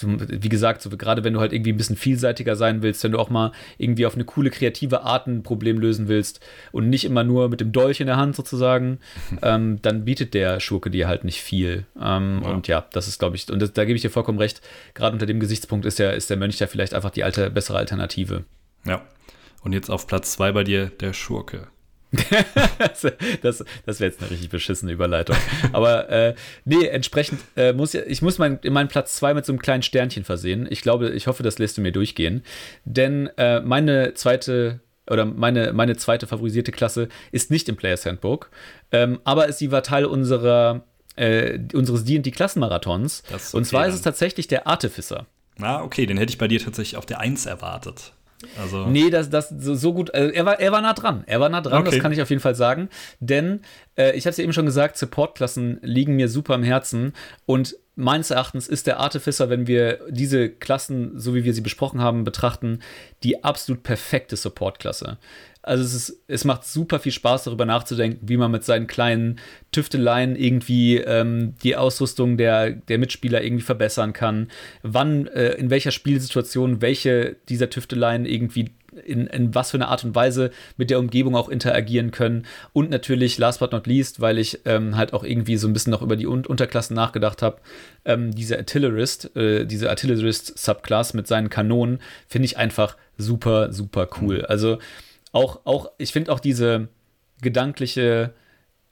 wie gesagt, so, gerade wenn du halt irgendwie ein bisschen vielseitiger sein willst, wenn du auch mal irgendwie auf eine coole, kreative Art ein Problem lösen willst und nicht immer nur mit dem Dolch in der Hand sozusagen, ähm, dann bietet der Schurke dir halt nicht viel. Ähm, ja. Und ja, das ist, glaube ich, und das, da gebe ich dir vollkommen recht, gerade unter dem Gesichtspunkt ist, ja, ist der Mönch ja vielleicht einfach die alte, bessere Alternative. Ja. Und jetzt auf Platz zwei bei dir der Schurke. das das wäre jetzt eine richtig beschissene Überleitung. Aber äh, nee, entsprechend äh, muss ich, ich muss mein, meinen Platz 2 mit so einem kleinen Sternchen versehen. Ich glaube, ich hoffe, das lässt du mir durchgehen. Denn äh, meine zweite oder meine, meine zweite favorisierte Klasse ist nicht im Players Handbook, ähm, aber sie war Teil unserer, äh, unseres D&D-Klassenmarathons. Okay Und zwar dann. ist es tatsächlich der Artificer. Ah, okay, den hätte ich bei dir tatsächlich auf der 1 erwartet. Also nee, das, das so, so gut. Also er, war, er war nah dran. Er war nah dran, okay. das kann ich auf jeden Fall sagen. Denn äh, ich habe es ja eben schon gesagt, Supportklassen liegen mir super am Herzen. Und meines Erachtens ist der Artificer, wenn wir diese Klassen, so wie wir sie besprochen haben, betrachten, die absolut perfekte Supportklasse. Also es, ist, es macht super viel Spaß, darüber nachzudenken, wie man mit seinen kleinen Tüfteleien irgendwie ähm, die Ausrüstung der, der Mitspieler irgendwie verbessern kann. Wann, äh, in welcher Spielsituation welche dieser Tüfteleien irgendwie in, in was für eine Art und Weise mit der Umgebung auch interagieren können. Und natürlich, last but not least, weil ich ähm, halt auch irgendwie so ein bisschen noch über die Un Unterklassen nachgedacht habe, ähm, diese Artillerist, äh, diese Artillerist-Subclass mit seinen Kanonen, finde ich einfach super, super cool. Mhm. Also auch, auch, ich finde auch diese gedankliche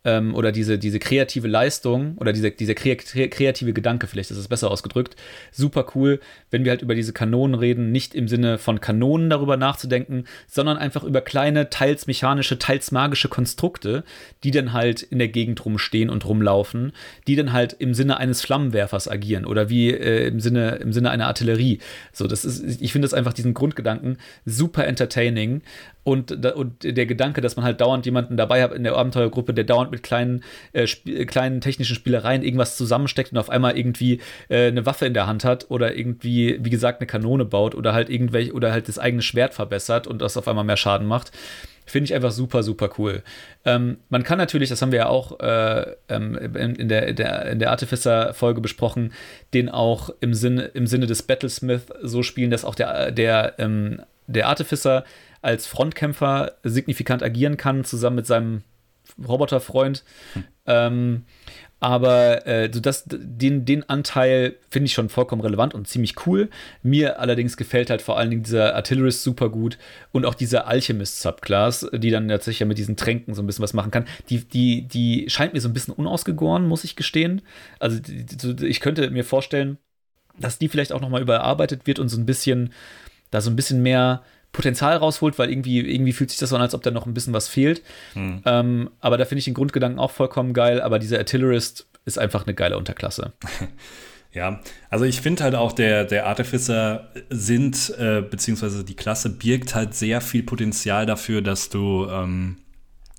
ähm, oder diese, diese kreative Leistung oder dieser diese kreative Gedanke, vielleicht ist es besser ausgedrückt, super cool, wenn wir halt über diese Kanonen reden, nicht im Sinne von Kanonen darüber nachzudenken, sondern einfach über kleine, teils mechanische, teils magische Konstrukte, die dann halt in der Gegend rumstehen und rumlaufen, die dann halt im Sinne eines Flammenwerfers agieren oder wie äh, im, Sinne, im Sinne einer Artillerie. So, das ist, ich finde das einfach diesen Grundgedanken super entertaining und, und der Gedanke, dass man halt dauernd jemanden dabei hat in der Abenteuergruppe, der dauernd mit kleinen, äh, kleinen technischen Spielereien irgendwas zusammensteckt und auf einmal irgendwie äh, eine Waffe in der Hand hat oder irgendwie, wie gesagt, eine Kanone baut oder halt irgendwelche oder halt das eigene Schwert verbessert und das auf einmal mehr Schaden macht. Finde ich einfach super, super cool. Ähm, man kann natürlich, das haben wir ja auch äh, ähm, in, in, der, der, in der Artificer-Folge besprochen, den auch im Sinne, im Sinne des Battlesmith so spielen, dass auch der, der, ähm, der Artificer als Frontkämpfer signifikant agieren kann, zusammen mit seinem Roboterfreund. Hm. Ähm, aber äh, so das, den, den Anteil finde ich schon vollkommen relevant und ziemlich cool. Mir allerdings gefällt halt vor allen Dingen dieser Artillerist super gut und auch dieser Alchemist-Subclass, die dann tatsächlich ja mit diesen Tränken so ein bisschen was machen kann. Die, die, die scheint mir so ein bisschen unausgegoren, muss ich gestehen. Also die, ich könnte mir vorstellen, dass die vielleicht auch nochmal überarbeitet wird und so ein bisschen, da so ein bisschen mehr Potenzial rausholt, weil irgendwie, irgendwie fühlt sich das so an, als ob da noch ein bisschen was fehlt. Hm. Ähm, aber da finde ich den Grundgedanken auch vollkommen geil, aber dieser Artillerist ist einfach eine geile Unterklasse. Ja, also ich finde halt auch, der, der Artificer sind, äh, beziehungsweise die Klasse birgt halt sehr viel Potenzial dafür, dass du ähm,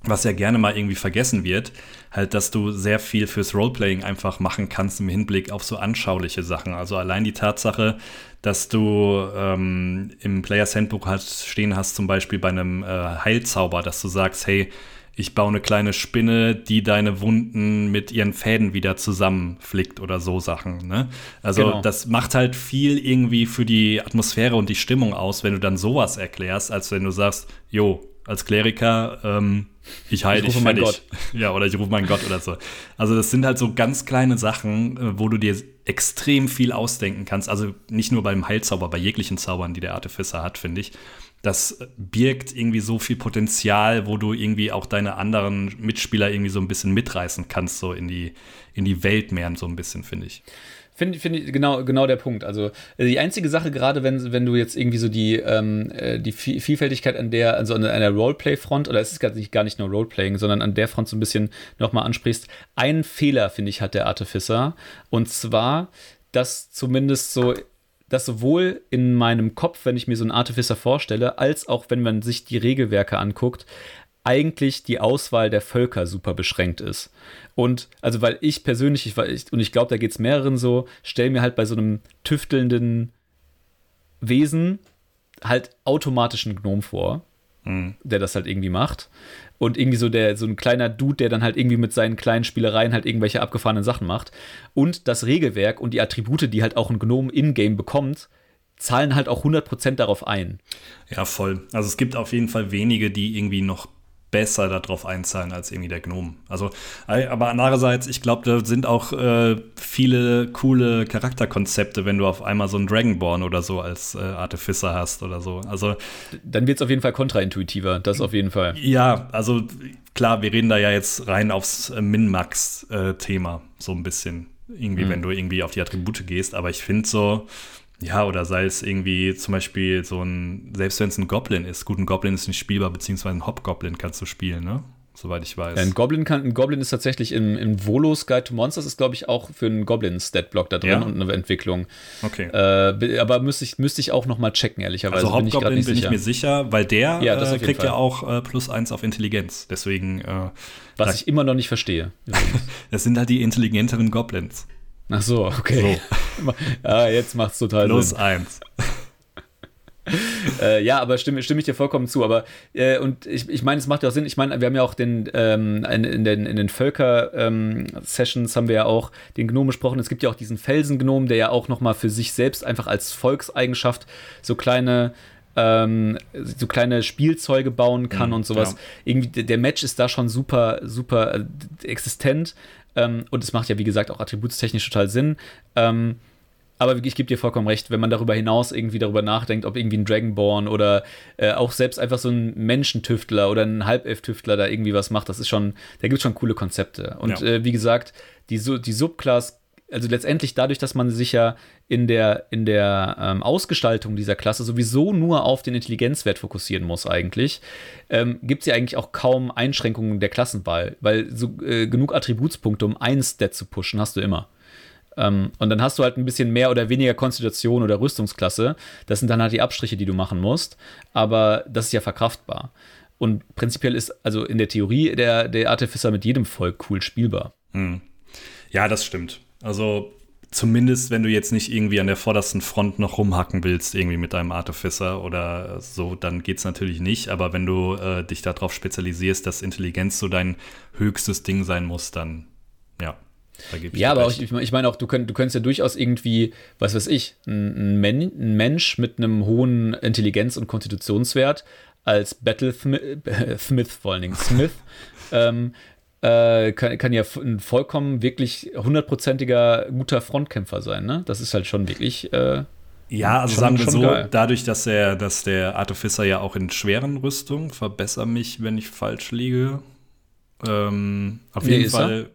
was ja gerne mal irgendwie vergessen wird, halt, dass du sehr viel fürs Roleplaying einfach machen kannst im Hinblick auf so anschauliche Sachen. Also allein die Tatsache, dass du ähm, im Players Handbook halt stehen hast, zum Beispiel bei einem äh, Heilzauber, dass du sagst, hey, ich baue eine kleine Spinne, die deine Wunden mit ihren Fäden wieder zusammenflickt oder so Sachen. Ne? Also genau. das macht halt viel irgendwie für die Atmosphäre und die Stimmung aus, wenn du dann sowas erklärst, als wenn du sagst, jo, als Kleriker, ähm, ich heile dich fertig. Gott. Ja, oder ich rufe meinen Gott oder so. Also das sind halt so ganz kleine Sachen, äh, wo du dir extrem viel ausdenken kannst. Also nicht nur beim Heilzauber, bei jeglichen Zaubern, die der Artificer hat, finde ich. Das birgt irgendwie so viel Potenzial, wo du irgendwie auch deine anderen Mitspieler irgendwie so ein bisschen mitreißen kannst, so in die, in die Welt mehr so ein bisschen, finde ich. Finde find ich genau, genau der Punkt. Also äh, die einzige Sache, gerade wenn, wenn du jetzt irgendwie so die, ähm, äh, die Vielfältigkeit an der, also an einer Roleplay-Front, oder es ist gar nicht, gar nicht nur Roleplaying, sondern an der Front so ein bisschen nochmal ansprichst, einen Fehler, finde ich, hat der Artificer. Und zwar, dass zumindest so dass sowohl in meinem Kopf, wenn ich mir so einen Artificer vorstelle, als auch wenn man sich die Regelwerke anguckt, eigentlich die Auswahl der Völker super beschränkt ist. Und also, weil ich persönlich, ich, und ich glaube, da geht es mehreren so, stelle mir halt bei so einem tüftelnden Wesen halt automatischen Gnom vor, mhm. der das halt irgendwie macht. Und irgendwie so der, so ein kleiner Dude, der dann halt irgendwie mit seinen kleinen Spielereien halt irgendwelche abgefahrenen Sachen macht. Und das Regelwerk und die Attribute, die halt auch ein Gnome in-game bekommt, zahlen halt auch 100% darauf ein. Ja, voll. Also es gibt auf jeden Fall wenige, die irgendwie noch besser darauf einzahlen als irgendwie der Gnome. Also, aber andererseits, ich glaube, da sind auch äh, viele coole Charakterkonzepte, wenn du auf einmal so einen Dragonborn oder so als äh, Artificer hast oder so. Also dann wird es auf jeden Fall kontraintuitiver, das auf jeden Fall. Ja, also klar, wir reden da ja jetzt rein aufs äh, Min-Max-Thema so ein bisschen. Irgendwie, mhm. wenn du irgendwie auf die Attribute gehst. Aber ich finde so, ja, oder sei es irgendwie zum Beispiel so ein, selbst wenn es ein Goblin ist, gut, ein Goblin ist nicht spielbar, beziehungsweise ein Hobgoblin kannst du spielen, ne? Soweit ich weiß. ein Goblin kann, ein Goblin ist tatsächlich im, im Volos Guide to Monsters ist, glaube ich, auch für einen Goblin-Stat-Block da drin ja? und eine Entwicklung. Okay. Äh, aber müsste ich, müsste ich auch noch mal checken, ehrlicherweise. Also Hobgoblin bin ich, bin ich mir sicher, weil der ja, äh, kriegt ja auch äh, plus eins auf Intelligenz. Deswegen. Äh, Was ich immer noch nicht verstehe. das sind halt die intelligenteren Goblins. Ach so, okay. So. ja, jetzt macht's total Plus Sinn. Plus eins. äh, ja, aber stimme, stimme ich dir vollkommen zu. Aber äh, und ich, ich meine, es macht ja auch Sinn. Ich meine, wir haben ja auch den ähm, in, in, den, in den Völker-Sessions ähm, haben wir ja auch den Gnom besprochen. Es gibt ja auch diesen Felsengnom, der ja auch nochmal für sich selbst einfach als Volkseigenschaft so kleine ähm, so kleine Spielzeuge bauen kann mhm, und sowas. Ja. Irgendwie der Match ist da schon super, super äh, existent. Ähm, und es macht ja, wie gesagt, auch attributstechnisch total Sinn. Ähm, aber ich gebe dir vollkommen recht, wenn man darüber hinaus irgendwie darüber nachdenkt, ob irgendwie ein Dragonborn oder äh, auch selbst einfach so ein Menschentüftler oder ein Halbelf-Tüftler da irgendwie was macht, das ist schon, da gibt es schon coole Konzepte. Und ja. äh, wie gesagt, die, die Subclass also letztendlich dadurch, dass man sich ja in der, in der ähm, Ausgestaltung dieser Klasse sowieso nur auf den Intelligenzwert fokussieren muss, eigentlich, ähm, gibt es ja eigentlich auch kaum Einschränkungen der Klassenwahl, weil so, äh, genug Attributspunkte, um einen Stat zu pushen, hast du immer. Ähm, und dann hast du halt ein bisschen mehr oder weniger Konstitution oder Rüstungsklasse. Das sind dann halt die Abstriche, die du machen musst. Aber das ist ja verkraftbar. Und prinzipiell ist also in der Theorie der, der Artificer mit jedem Volk cool spielbar. Hm. Ja, das stimmt. Also zumindest, wenn du jetzt nicht irgendwie an der vordersten Front noch rumhacken willst, irgendwie mit deinem Artificer oder so, dann geht es natürlich nicht. Aber wenn du äh, dich darauf spezialisierst, dass Intelligenz so dein höchstes Ding sein muss, dann ja. ja, aber ich, ich meine auch, du, könnt, du könntest ja durchaus irgendwie, was weiß ich, ein, Men ein Mensch mit einem hohen Intelligenz- und Konstitutionswert als Battlesmith, vor allen Dingen Smith, ähm, äh, kann, kann, ja ein vollkommen wirklich hundertprozentiger guter Frontkämpfer sein. Ne? Das ist halt schon wirklich. Äh, ja, also schon, sagen wir so, geil. dadurch, dass er, dass der Artificer ja auch in schweren Rüstungen, verbessere mich, wenn ich falsch liege. Ähm, auf nee, jeden Fall.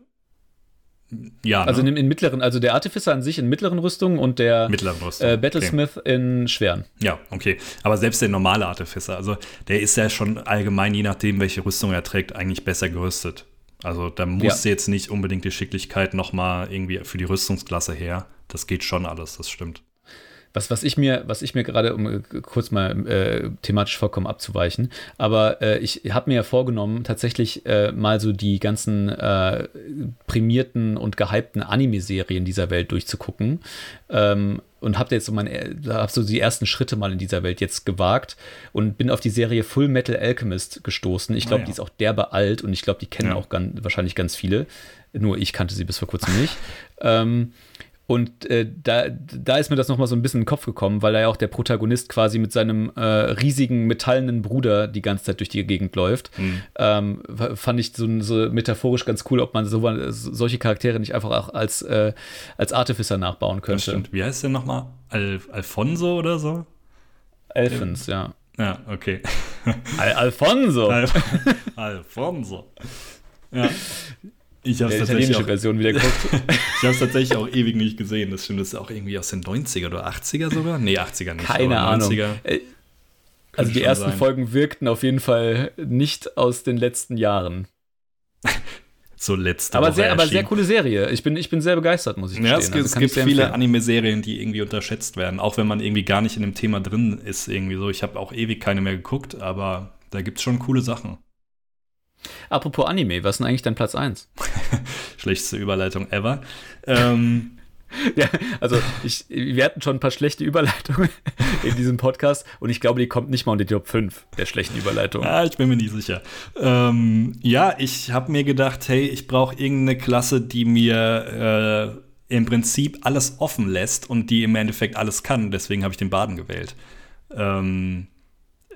Ja. Also ne? in, in, mittleren, also der Artificer an sich in mittleren Rüstungen und der Rüstung. äh, Battlesmith okay. in schweren. Ja, okay. Aber selbst der normale Artificer, also der ist ja schon allgemein, je nachdem, welche Rüstung er trägt, eigentlich besser gerüstet. Also da muss ja. jetzt nicht unbedingt die Schicklichkeit nochmal irgendwie für die Rüstungsklasse her. Das geht schon alles, das stimmt. Was, was ich mir, was ich mir gerade, um äh, kurz mal äh, thematisch vollkommen abzuweichen, aber äh, ich habe mir ja vorgenommen, tatsächlich äh, mal so die ganzen äh, prämierten und gehypten Anime-Serien dieser Welt durchzugucken. Ähm, und habe jetzt so meine, habe so die ersten Schritte mal in dieser Welt jetzt gewagt und bin auf die Serie Full Metal Alchemist gestoßen. Ich glaube, ah, ja. die ist auch derbe alt und ich glaube, die kennen ja. auch ganz, wahrscheinlich ganz viele. Nur ich kannte sie bis vor kurzem nicht. ähm, und äh, da, da ist mir das nochmal so ein bisschen in den Kopf gekommen, weil er ja auch der Protagonist quasi mit seinem äh, riesigen metallenen Bruder die ganze Zeit durch die Gegend läuft. Mhm. Ähm, fand ich so, so, metaphorisch ganz cool, ob man so, solche Charaktere nicht einfach auch als, äh, als Artificer nachbauen könnte. Wie heißt der nochmal? Al Alfonso oder so? Elfens, ja. Ja, okay. Al Alfonso. Al Alfonso. Ja. Ich habe italienische auch, Version wieder geguckt. ich habe es tatsächlich auch ewig nicht gesehen. Das stimmt, das ist auch irgendwie aus den 90er oder 80er sogar? Nee, 80er nicht. Keine Ahnung. 90er. Äh, also die ersten sein. Folgen wirkten auf jeden Fall nicht aus den letzten Jahren. so letzte aber Woche sehr, aber sehr coole Serie. Ich bin, ich bin sehr begeistert, muss ich ja, Es, also es gibt viele Anime-Serien, die irgendwie unterschätzt werden, auch wenn man irgendwie gar nicht in dem Thema drin ist. Irgendwie so. Ich habe auch ewig keine mehr geguckt, aber da gibt es schon coole Sachen. Apropos Anime, was ist denn eigentlich dein Platz 1? Schlechteste Überleitung ever. Ähm, ja, also ich, wir hatten schon ein paar schlechte Überleitungen in diesem Podcast und ich glaube, die kommt nicht mal unter die Top 5 der schlechten Überleitungen. Ja, ich bin mir nicht sicher. Ähm, ja, ich habe mir gedacht, hey, ich brauche irgendeine Klasse, die mir äh, im Prinzip alles offen lässt und die im Endeffekt alles kann. Deswegen habe ich den Baden gewählt. Ähm,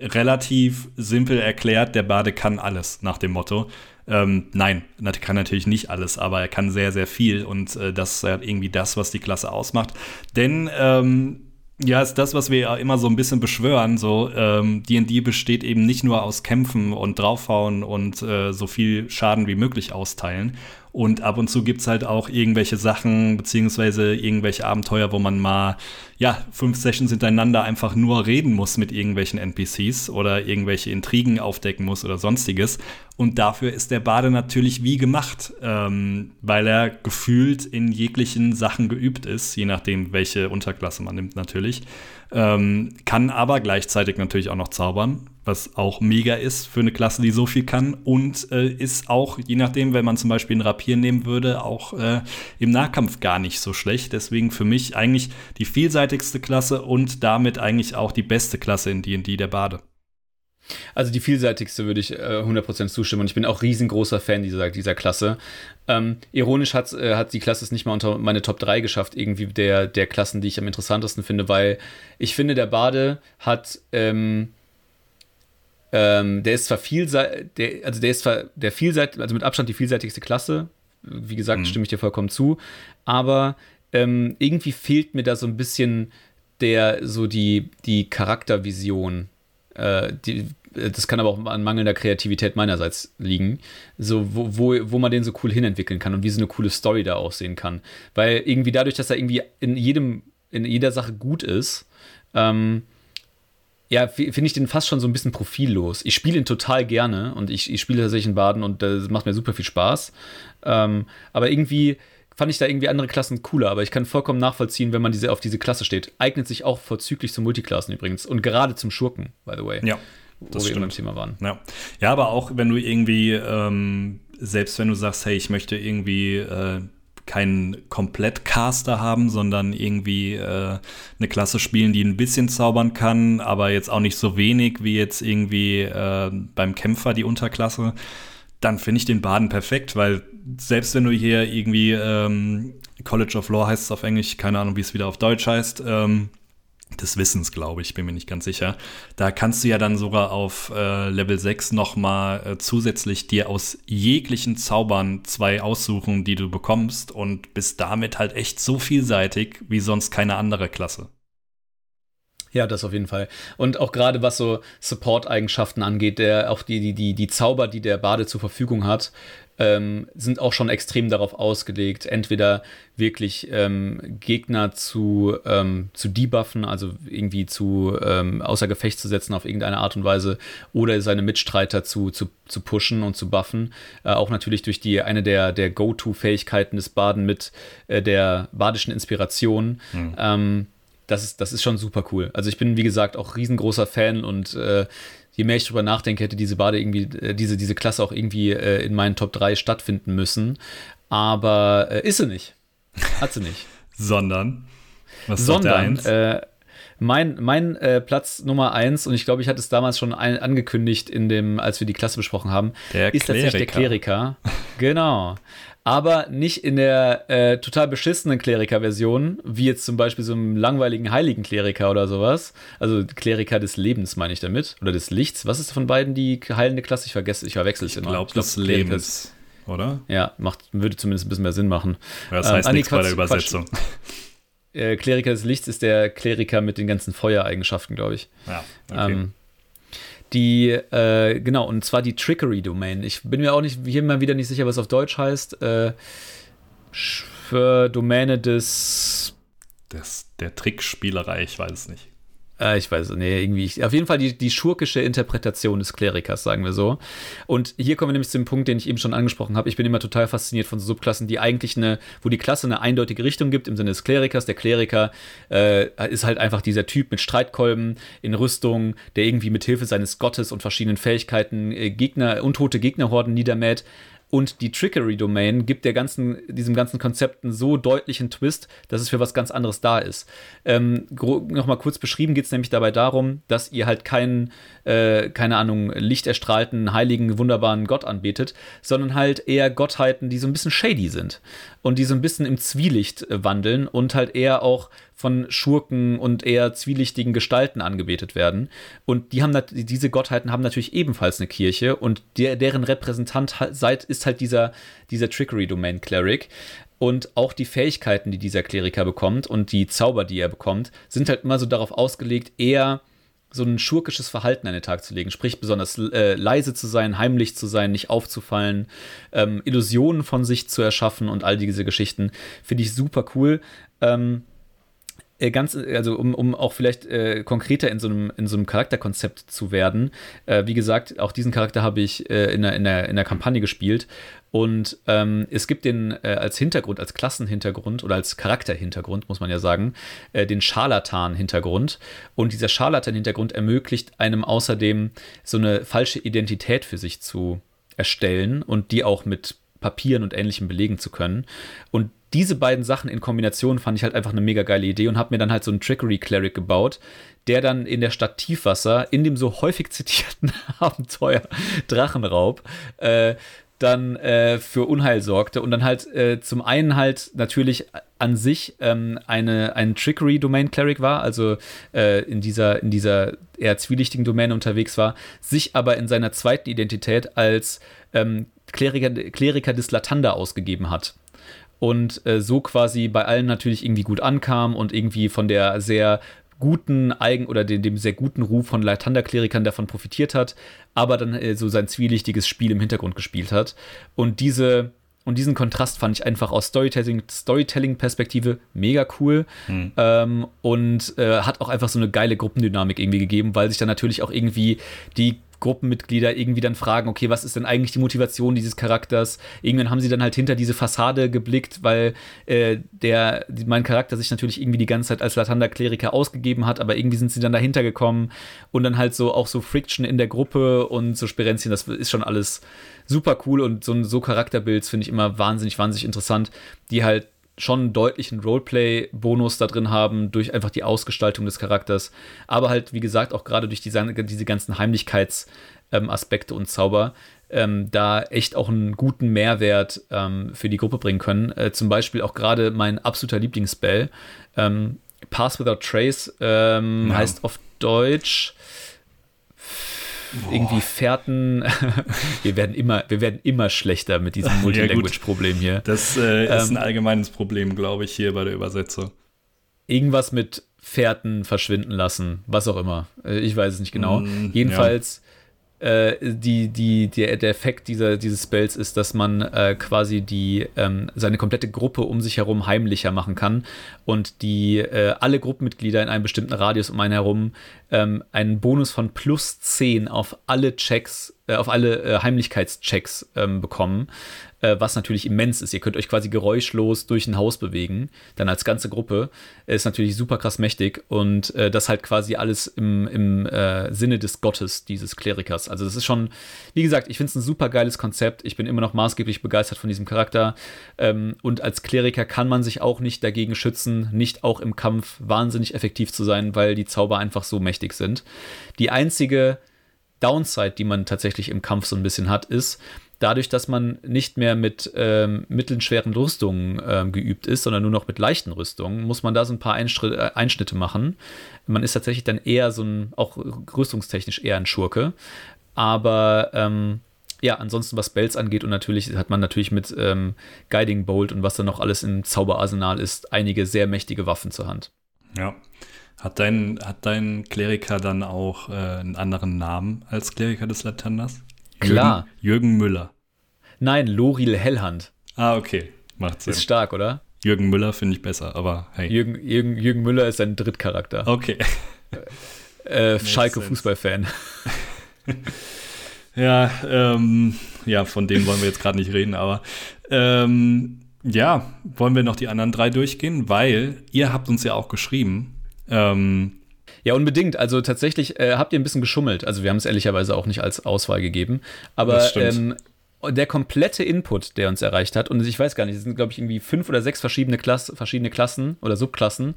relativ simpel erklärt, der Bade kann alles nach dem Motto. Ähm, nein, er kann natürlich nicht alles, aber er kann sehr, sehr viel und äh, das ist halt irgendwie das, was die Klasse ausmacht. Denn ähm, ja, ist das, was wir ja immer so ein bisschen beschwören. So, D&D ähm, besteht eben nicht nur aus Kämpfen und draufhauen und äh, so viel Schaden wie möglich austeilen, und ab und zu gibt es halt auch irgendwelche Sachen, beziehungsweise irgendwelche Abenteuer, wo man mal, ja, fünf Sessions hintereinander einfach nur reden muss mit irgendwelchen NPCs oder irgendwelche Intrigen aufdecken muss oder sonstiges. Und dafür ist der Bade natürlich wie gemacht, ähm, weil er gefühlt in jeglichen Sachen geübt ist, je nachdem, welche Unterklasse man nimmt natürlich. Ähm, kann aber gleichzeitig natürlich auch noch zaubern, was auch mega ist für eine Klasse, die so viel kann und äh, ist auch, je nachdem, wenn man zum Beispiel einen Rapier nehmen würde, auch äh, im Nahkampf gar nicht so schlecht. Deswegen für mich eigentlich die vielseitigste Klasse und damit eigentlich auch die beste Klasse in D&D der Bade. Also die vielseitigste würde ich äh, 100% zustimmen und ich bin auch riesengroßer Fan dieser, dieser Klasse. Ähm, ironisch hat, äh, hat die Klasse es nicht mal unter meine Top 3 geschafft, irgendwie der, der Klassen, die ich am interessantesten finde, weil ich finde, der Bade hat ähm, ähm, der ist zwar vielseitig, also der ist zwar der vielseitig, also mit Abstand die vielseitigste Klasse. Wie gesagt, mhm. stimme ich dir vollkommen zu. Aber ähm, irgendwie fehlt mir da so ein bisschen der, so die, die Charaktervision. Äh, die, das kann aber auch an mangelnder Kreativität meinerseits liegen, so wo, wo, wo man den so cool hinentwickeln kann und wie so eine coole Story da aussehen kann. Weil irgendwie dadurch, dass er irgendwie in jedem, in jeder Sache gut ist, ähm, ja, finde ich den fast schon so ein bisschen profillos. Ich spiele ihn total gerne und ich, ich spiele tatsächlich in Baden und das macht mir super viel Spaß. Ähm, aber irgendwie fand ich da irgendwie andere Klassen cooler, aber ich kann vollkommen nachvollziehen, wenn man diese, auf diese Klasse steht. Eignet sich auch vorzüglich zum Multiklassen übrigens und gerade zum Schurken, by the way. Ja. Das wo wir beim Thema waren. Ja. ja, aber auch wenn du irgendwie, ähm, selbst wenn du sagst, hey, ich möchte irgendwie äh, keinen Komplettcaster haben, sondern irgendwie äh, eine Klasse spielen, die ein bisschen zaubern kann, aber jetzt auch nicht so wenig wie jetzt irgendwie äh, beim Kämpfer die Unterklasse, dann finde ich den Baden perfekt, weil selbst wenn du hier irgendwie ähm, College of Law heißt es auf Englisch, keine Ahnung, wie es wieder auf Deutsch heißt, ähm, des Wissens, glaube ich, bin mir nicht ganz sicher. Da kannst du ja dann sogar auf äh, Level 6 nochmal äh, zusätzlich dir aus jeglichen Zaubern zwei aussuchen, die du bekommst und bist damit halt echt so vielseitig wie sonst keine andere Klasse. Ja, das auf jeden Fall. Und auch gerade was so Support-Eigenschaften angeht, der auch die, die, die, die Zauber, die der Bade zur Verfügung hat, ähm, sind auch schon extrem darauf ausgelegt, entweder wirklich ähm, Gegner zu, ähm, zu debuffen, also irgendwie zu ähm, außer Gefecht zu setzen auf irgendeine Art und Weise, oder seine Mitstreiter zu, zu, zu pushen und zu buffen. Äh, auch natürlich durch die eine der, der Go-To-Fähigkeiten des Baden mit äh, der badischen Inspiration. Mhm das ist, das ist schon super cool. Also ich bin, wie gesagt, auch riesengroßer Fan und äh, je mehr ich drüber nachdenke, hätte diese Bade irgendwie, äh, diese, diese Klasse auch irgendwie äh, in meinen Top 3 stattfinden müssen. Aber äh, ist sie nicht. Hat sie nicht. Sondern? Was Sondern, äh, mein, mein äh, Platz Nummer 1, und ich glaube, ich hatte es damals schon ein, angekündigt, in dem, als wir die Klasse besprochen haben, der ist Kleriker. tatsächlich der Kleriker. genau aber nicht in der äh, total beschissenen Kleriker-Version, wie jetzt zum Beispiel so einem langweiligen heiligen Kleriker oder sowas. Also Kleriker des Lebens meine ich damit. Oder des Lichts. Was ist von beiden die heilende Klasse? Ich vergesse, ich verwechsel es immer. Glaub, ich glaube, des Lebens, oder? Ja, macht, würde zumindest ein bisschen mehr Sinn machen. Das heißt ähm, nichts bei der Übersetzung. Äh, Kleriker des Lichts ist der Kleriker mit den ganzen Feuereigenschaften, glaube ich. Ja, okay. Ähm, die, äh, genau, und zwar die Trickery-Domain. Ich bin mir auch nicht, hier mal wieder nicht sicher, was auf Deutsch heißt. Äh, für Domäne des. des der Trickspielerei, ich weiß es nicht. Äh, ich weiß, nee, irgendwie. Auf jeden Fall die, die schurkische Interpretation des Klerikers, sagen wir so. Und hier kommen wir nämlich zu dem Punkt, den ich eben schon angesprochen habe. Ich bin immer total fasziniert von Subklassen, die eigentlich eine, wo die Klasse eine eindeutige Richtung gibt, im Sinne des Klerikers. Der Kleriker äh, ist halt einfach dieser Typ mit Streitkolben in Rüstung, der irgendwie mit Hilfe seines Gottes und verschiedenen Fähigkeiten äh, Gegner, untote Gegnerhorden niedermäht. Und die Trickery-Domain gibt der ganzen, diesem ganzen Konzept einen so deutlichen Twist, dass es für was ganz anderes da ist. Ähm, Nochmal kurz beschrieben geht es nämlich dabei darum, dass ihr halt keinen, äh, keine Ahnung, lichterstrahlten, heiligen, wunderbaren Gott anbetet, sondern halt eher Gottheiten, die so ein bisschen shady sind und die so ein bisschen im Zwielicht wandeln und halt eher auch von Schurken und eher zwielichtigen Gestalten angebetet werden. Und die haben diese Gottheiten haben natürlich ebenfalls eine Kirche und der, deren Repräsentant seid, ist halt dieser, dieser Trickery-Domain-Cleric. Und auch die Fähigkeiten, die dieser Kleriker bekommt und die Zauber, die er bekommt, sind halt immer so darauf ausgelegt, eher so ein schurkisches Verhalten an den Tag zu legen. Sprich, besonders äh, leise zu sein, heimlich zu sein, nicht aufzufallen, ähm, Illusionen von sich zu erschaffen und all diese Geschichten. Finde ich super cool. Ähm, äh, ganz, also um, um auch vielleicht äh, konkreter in so einem, in so einem Charakterkonzept zu werden. Äh, wie gesagt, auch diesen Charakter habe ich äh, in, der, in, der, in der Kampagne gespielt. Und ähm, es gibt den äh, als Hintergrund, als Klassenhintergrund oder als Charakterhintergrund, muss man ja sagen, äh, den Scharlatan-Hintergrund. Und dieser Scharlatan-Hintergrund ermöglicht einem außerdem so eine falsche Identität für sich zu erstellen und die auch mit Papieren und Ähnlichem belegen zu können. Und diese beiden Sachen in Kombination fand ich halt einfach eine mega geile Idee und habe mir dann halt so einen Trickery Cleric gebaut, der dann in der Stadt Tiefwasser, in dem so häufig zitierten Abenteuer Drachenraub, äh, dann äh, für Unheil sorgte und dann halt äh, zum einen halt natürlich an sich ähm, eine, ein Trickery-Domain-Cleric war, also äh, in, dieser, in dieser eher zwielichtigen Domäne unterwegs war, sich aber in seiner zweiten Identität als ähm, Kleriker, Kleriker des Latanda ausgegeben hat und äh, so quasi bei allen natürlich irgendwie gut ankam und irgendwie von der sehr guten Eigen oder dem, dem sehr guten Ruf von Latanda-Klerikern davon profitiert hat, aber dann äh, so sein zwielichtiges Spiel im Hintergrund gespielt hat. Und diese und diesen Kontrast fand ich einfach aus Storytelling-Perspektive mega cool hm. ähm, und äh, hat auch einfach so eine geile Gruppendynamik irgendwie gegeben, weil sich dann natürlich auch irgendwie die Gruppenmitglieder irgendwie dann fragen, okay, was ist denn eigentlich die Motivation dieses Charakters? Irgendwann haben sie dann halt hinter diese Fassade geblickt, weil äh, der, mein Charakter sich natürlich irgendwie die ganze Zeit als Latanda-Kleriker ausgegeben hat, aber irgendwie sind sie dann dahinter gekommen und dann halt so auch so Friction in der Gruppe und so Sperenzien, das ist schon alles super cool und so, so Charakterbuilds finde ich immer wahnsinnig, wahnsinnig interessant, die halt schon einen deutlichen Roleplay-Bonus da drin haben, durch einfach die Ausgestaltung des Charakters. Aber halt, wie gesagt, auch gerade durch diese, diese ganzen Heimlichkeitsaspekte ähm, und Zauber, ähm, da echt auch einen guten Mehrwert ähm, für die Gruppe bringen können. Äh, zum Beispiel auch gerade mein absoluter Lieblingsspell ähm, Pass Without Trace ähm, ja. heißt auf Deutsch Boah. irgendwie Fährten. wir werden immer, wir werden immer schlechter mit diesem Multilanguage-Problem hier. Das äh, ist ähm, ein allgemeines Problem, glaube ich, hier bei der Übersetzung. Irgendwas mit Fährten verschwinden lassen, was auch immer. Äh, ich weiß es nicht genau. Mm, Jedenfalls äh, die, die, der, der Effekt dieser, dieses Spells ist, dass man äh, quasi die, ähm, seine komplette Gruppe um sich herum heimlicher machen kann und die äh, alle Gruppenmitglieder in einem bestimmten Radius um einen herum ähm, einen Bonus von plus 10 auf alle Checks, äh, auf alle äh, Heimlichkeitschecks ähm, bekommen äh, was natürlich immens ist. Ihr könnt euch quasi geräuschlos durch ein Haus bewegen, dann als ganze Gruppe. Ist natürlich super krass mächtig und äh, das halt quasi alles im, im äh, Sinne des Gottes, dieses Klerikers. Also das ist schon, wie gesagt, ich finde es ein super geiles Konzept. Ich bin immer noch maßgeblich begeistert von diesem Charakter. Ähm, und als Kleriker kann man sich auch nicht dagegen schützen, nicht auch im Kampf wahnsinnig effektiv zu sein, weil die Zauber einfach so mächtig sind. Die einzige Downside, die man tatsächlich im Kampf so ein bisschen hat, ist, dadurch, dass man nicht mehr mit ähm, mittelschweren Rüstungen ähm, geübt ist, sondern nur noch mit leichten Rüstungen, muss man da so ein paar Einschritt, äh, Einschnitte machen. Man ist tatsächlich dann eher so ein, auch rüstungstechnisch eher ein Schurke. Aber ähm, ja, ansonsten was Bells angeht und natürlich hat man natürlich mit ähm, Guiding Bolt und was da noch alles im Zauberarsenal ist, einige sehr mächtige Waffen zur Hand. Ja. Hat dein, hat dein Kleriker dann auch äh, einen anderen Namen als Kleriker des Latenders? Klar. Jürgen, Jürgen Müller. Nein, Loril Hellhand. Ah, okay. Macht Sinn. Ist stark, oder? Jürgen Müller finde ich besser, aber hey. Jürgen, Jürgen, Jürgen Müller ist ein Drittcharakter. Okay. Äh, Schalke Fußballfan. ja, ähm, ja, von dem wollen wir jetzt gerade nicht reden, aber ähm, ja, wollen wir noch die anderen drei durchgehen, weil ihr habt uns ja auch geschrieben, ähm, ja, unbedingt. Also tatsächlich äh, habt ihr ein bisschen geschummelt. Also wir haben es ehrlicherweise auch nicht als Auswahl gegeben. Aber ähm, der komplette Input, der uns erreicht hat, und ich weiß gar nicht, es sind, glaube ich, irgendwie fünf oder sechs verschiedene, Klasse, verschiedene Klassen oder Subklassen,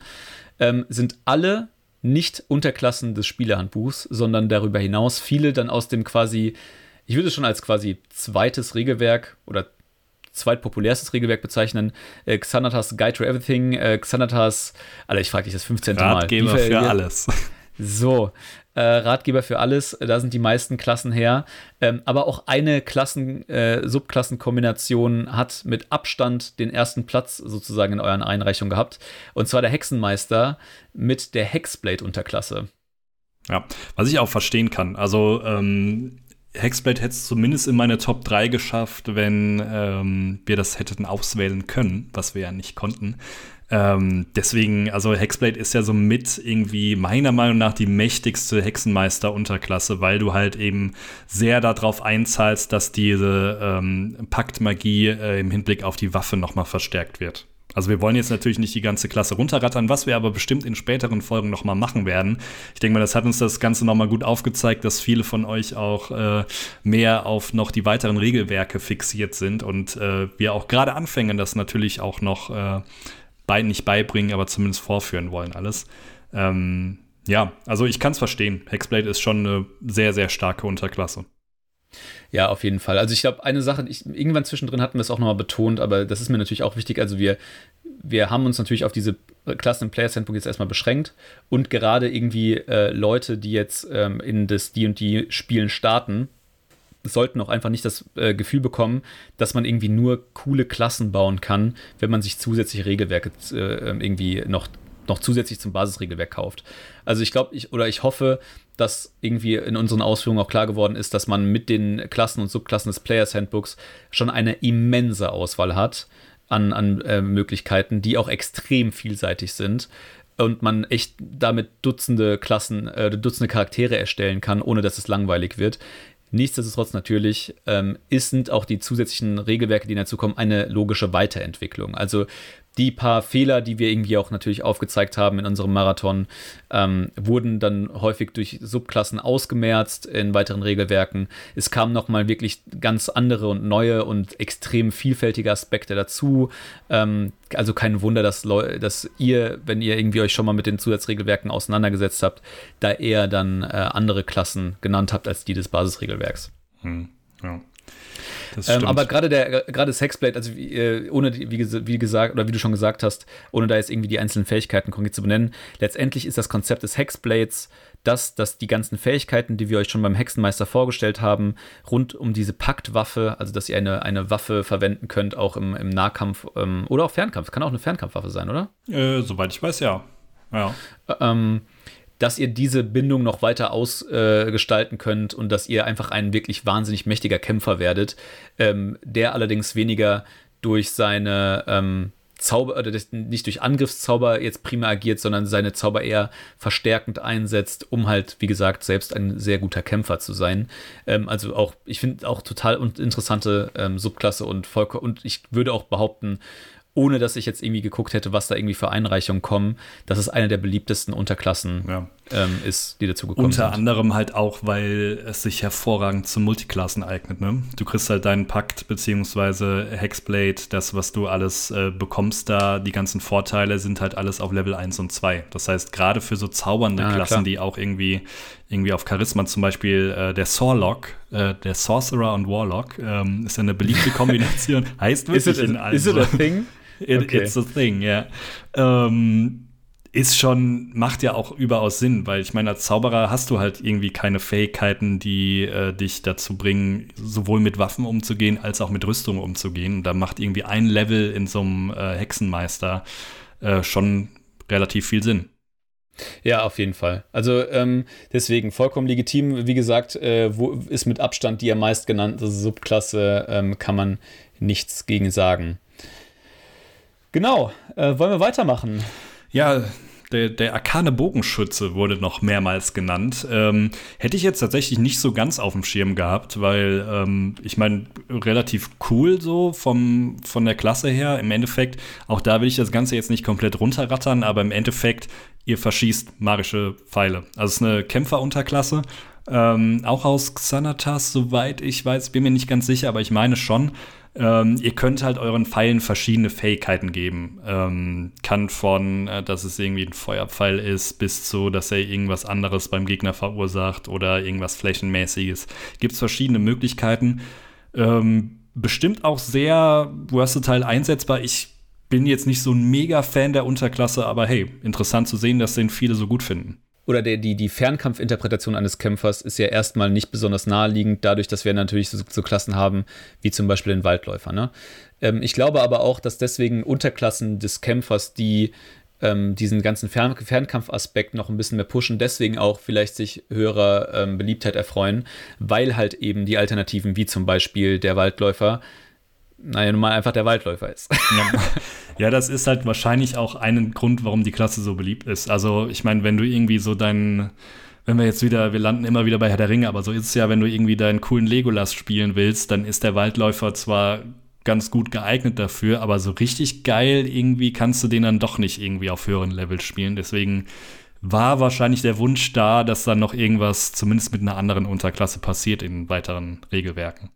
ähm, sind alle nicht Unterklassen des Spielerhandbuchs, sondern darüber hinaus viele dann aus dem quasi, ich würde es schon als quasi zweites Regelwerk oder zweitpopulärstes Regelwerk bezeichnen. Äh, Xanatas Guide to Everything, äh, Xanatas, Alter, ich frage dich das 15. Mal. Ratgeber für alles. So, äh, Ratgeber für alles, da sind die meisten Klassen her. Ähm, aber auch eine Klassen, äh, Subklassenkombination hat mit Abstand den ersten Platz sozusagen in euren Einreichungen gehabt. Und zwar der Hexenmeister mit der Hexblade-Unterklasse. Ja, was ich auch verstehen kann. Also ähm, Hexblade hätte es zumindest in meine Top 3 geschafft, wenn ähm, wir das hätten auswählen können, was wir ja nicht konnten. Ähm, deswegen, also Hexblade ist ja so mit irgendwie meiner Meinung nach die mächtigste Hexenmeister-Unterklasse, weil du halt eben sehr darauf einzahlst, dass diese ähm, Paktmagie äh, im Hinblick auf die Waffe nochmal verstärkt wird. Also wir wollen jetzt natürlich nicht die ganze Klasse runterrattern, was wir aber bestimmt in späteren Folgen noch mal machen werden. Ich denke mal, das hat uns das Ganze noch mal gut aufgezeigt, dass viele von euch auch äh, mehr auf noch die weiteren Regelwerke fixiert sind und äh, wir auch gerade Anfänger das natürlich auch noch äh, bei, nicht beibringen, aber zumindest vorführen wollen alles. Ähm, ja, also ich kann es verstehen. Hexblade ist schon eine sehr, sehr starke Unterklasse. Ja, auf jeden Fall. Also ich glaube, eine Sache, ich, irgendwann zwischendrin hatten wir es auch nochmal betont, aber das ist mir natürlich auch wichtig. Also wir, wir haben uns natürlich auf diese Klassen im Player Handbook jetzt erstmal beschränkt und gerade irgendwie äh, Leute, die jetzt ähm, in das D&D Spielen starten, sollten auch einfach nicht das äh, Gefühl bekommen, dass man irgendwie nur coole Klassen bauen kann, wenn man sich zusätzliche Regelwerke äh, irgendwie noch noch zusätzlich zum Basisregelwerk kauft. Also ich glaube, ich oder ich hoffe, dass irgendwie in unseren Ausführungen auch klar geworden ist, dass man mit den Klassen und Subklassen des Players Handbooks schon eine immense Auswahl hat an, an äh, Möglichkeiten, die auch extrem vielseitig sind und man echt damit Dutzende Klassen, äh, Dutzende Charaktere erstellen kann, ohne dass es langweilig wird. Nichtsdestotrotz natürlich ähm, sind auch die zusätzlichen Regelwerke, die dazu kommen, eine logische Weiterentwicklung. Also die paar Fehler, die wir irgendwie auch natürlich aufgezeigt haben in unserem Marathon, ähm, wurden dann häufig durch Subklassen ausgemerzt in weiteren Regelwerken. Es kamen nochmal wirklich ganz andere und neue und extrem vielfältige Aspekte dazu. Ähm, also kein Wunder, dass, dass ihr, wenn ihr irgendwie euch schon mal mit den Zusatzregelwerken auseinandergesetzt habt, da eher dann äh, andere Klassen genannt habt als die des Basisregelwerks. Hm, ja. Ähm, aber gerade der gerade das Hexblade, also wie, äh, ohne die, wie, wie, gesagt oder wie du schon gesagt hast, ohne da jetzt irgendwie die einzelnen Fähigkeiten konkret zu benennen, letztendlich ist das Konzept des Hexblades das, dass die ganzen Fähigkeiten, die wir euch schon beim Hexenmeister vorgestellt haben, rund um diese Paktwaffe, also dass ihr eine, eine Waffe verwenden könnt, auch im, im Nahkampf ähm, oder auch Fernkampf. Kann auch eine Fernkampfwaffe sein, oder? Äh, soweit ich weiß, ja. Ja. Ähm, dass ihr diese Bindung noch weiter ausgestalten äh, könnt und dass ihr einfach ein wirklich wahnsinnig mächtiger Kämpfer werdet, ähm, der allerdings weniger durch seine ähm, Zauber, oder nicht durch Angriffszauber jetzt prima agiert, sondern seine Zauber eher verstärkend einsetzt, um halt, wie gesagt, selbst ein sehr guter Kämpfer zu sein. Ähm, also auch, ich finde auch total interessante ähm, Subklasse und Volker, und ich würde auch behaupten, ohne dass ich jetzt irgendwie geguckt hätte, was da irgendwie für Einreichungen kommen. Das ist eine der beliebtesten Unterklassen ja. ähm, ist, die dazu gekommen Unter sind. anderem halt auch, weil es sich hervorragend zum Multiklassen eignet. Ne? Du kriegst halt deinen Pakt beziehungsweise Hexblade, das, was du alles äh, bekommst da, die ganzen Vorteile sind halt alles auf Level 1 und 2. Das heißt, gerade für so zaubernde ah, Klassen, klar. die auch irgendwie, irgendwie auf Charisma, zum Beispiel äh, der Sorlock, äh, der Sorcerer und Warlock, ähm, ist ja eine beliebte Kombination. heißt wirklich is it, in allen. Is it a thing? It, okay. It's a thing, ja. Ähm, ist schon, macht ja auch überaus Sinn, weil ich meine, als Zauberer hast du halt irgendwie keine Fähigkeiten, die äh, dich dazu bringen, sowohl mit Waffen umzugehen, als auch mit Rüstung umzugehen. Da macht irgendwie ein Level in so einem äh, Hexenmeister äh, schon relativ viel Sinn. Ja, auf jeden Fall. Also ähm, deswegen vollkommen legitim. Wie gesagt, äh, wo ist mit Abstand die am meist genannte Subklasse, ähm, kann man nichts gegen sagen. Genau, äh, wollen wir weitermachen? Ja, der, der arkane Bogenschütze wurde noch mehrmals genannt. Ähm, hätte ich jetzt tatsächlich nicht so ganz auf dem Schirm gehabt, weil ähm, ich meine, relativ cool so vom, von der Klasse her. Im Endeffekt, auch da will ich das Ganze jetzt nicht komplett runterrattern, aber im Endeffekt, ihr verschießt magische Pfeile. Also es ist eine Kämpferunterklasse. Ähm, auch aus Xanatas, soweit ich weiß, bin mir nicht ganz sicher, aber ich meine schon. Ähm, ihr könnt halt euren Pfeilen verschiedene Fähigkeiten geben. Ähm, kann von, äh, dass es irgendwie ein Feuerpfeil ist, bis zu, dass er irgendwas anderes beim Gegner verursacht oder irgendwas Flächenmäßiges. Gibt es verschiedene Möglichkeiten. Ähm, bestimmt auch sehr versatile einsetzbar. Ich bin jetzt nicht so ein Mega-Fan der Unterklasse, aber hey, interessant zu sehen, dass den viele so gut finden oder der, die, die Fernkampfinterpretation eines Kämpfers ist ja erstmal nicht besonders naheliegend, dadurch, dass wir natürlich so, so Klassen haben, wie zum Beispiel den Waldläufer. Ne? Ähm, ich glaube aber auch, dass deswegen Unterklassen des Kämpfers, die ähm, diesen ganzen Fern Fernkampfaspekt noch ein bisschen mehr pushen, deswegen auch vielleicht sich höherer ähm, Beliebtheit erfreuen, weil halt eben die Alternativen, wie zum Beispiel der Waldläufer, naja, nun mal einfach der Waldläufer ist. Ja. ja, das ist halt wahrscheinlich auch ein Grund, warum die Klasse so beliebt ist. Also, ich meine, wenn du irgendwie so deinen wenn wir jetzt wieder, wir landen immer wieder bei Herr der Ringe, aber so ist es ja, wenn du irgendwie deinen coolen Legolas spielen willst, dann ist der Waldläufer zwar ganz gut geeignet dafür, aber so richtig geil irgendwie kannst du den dann doch nicht irgendwie auf höheren Level spielen. Deswegen war wahrscheinlich der Wunsch da, dass dann noch irgendwas zumindest mit einer anderen Unterklasse passiert in weiteren Regelwerken.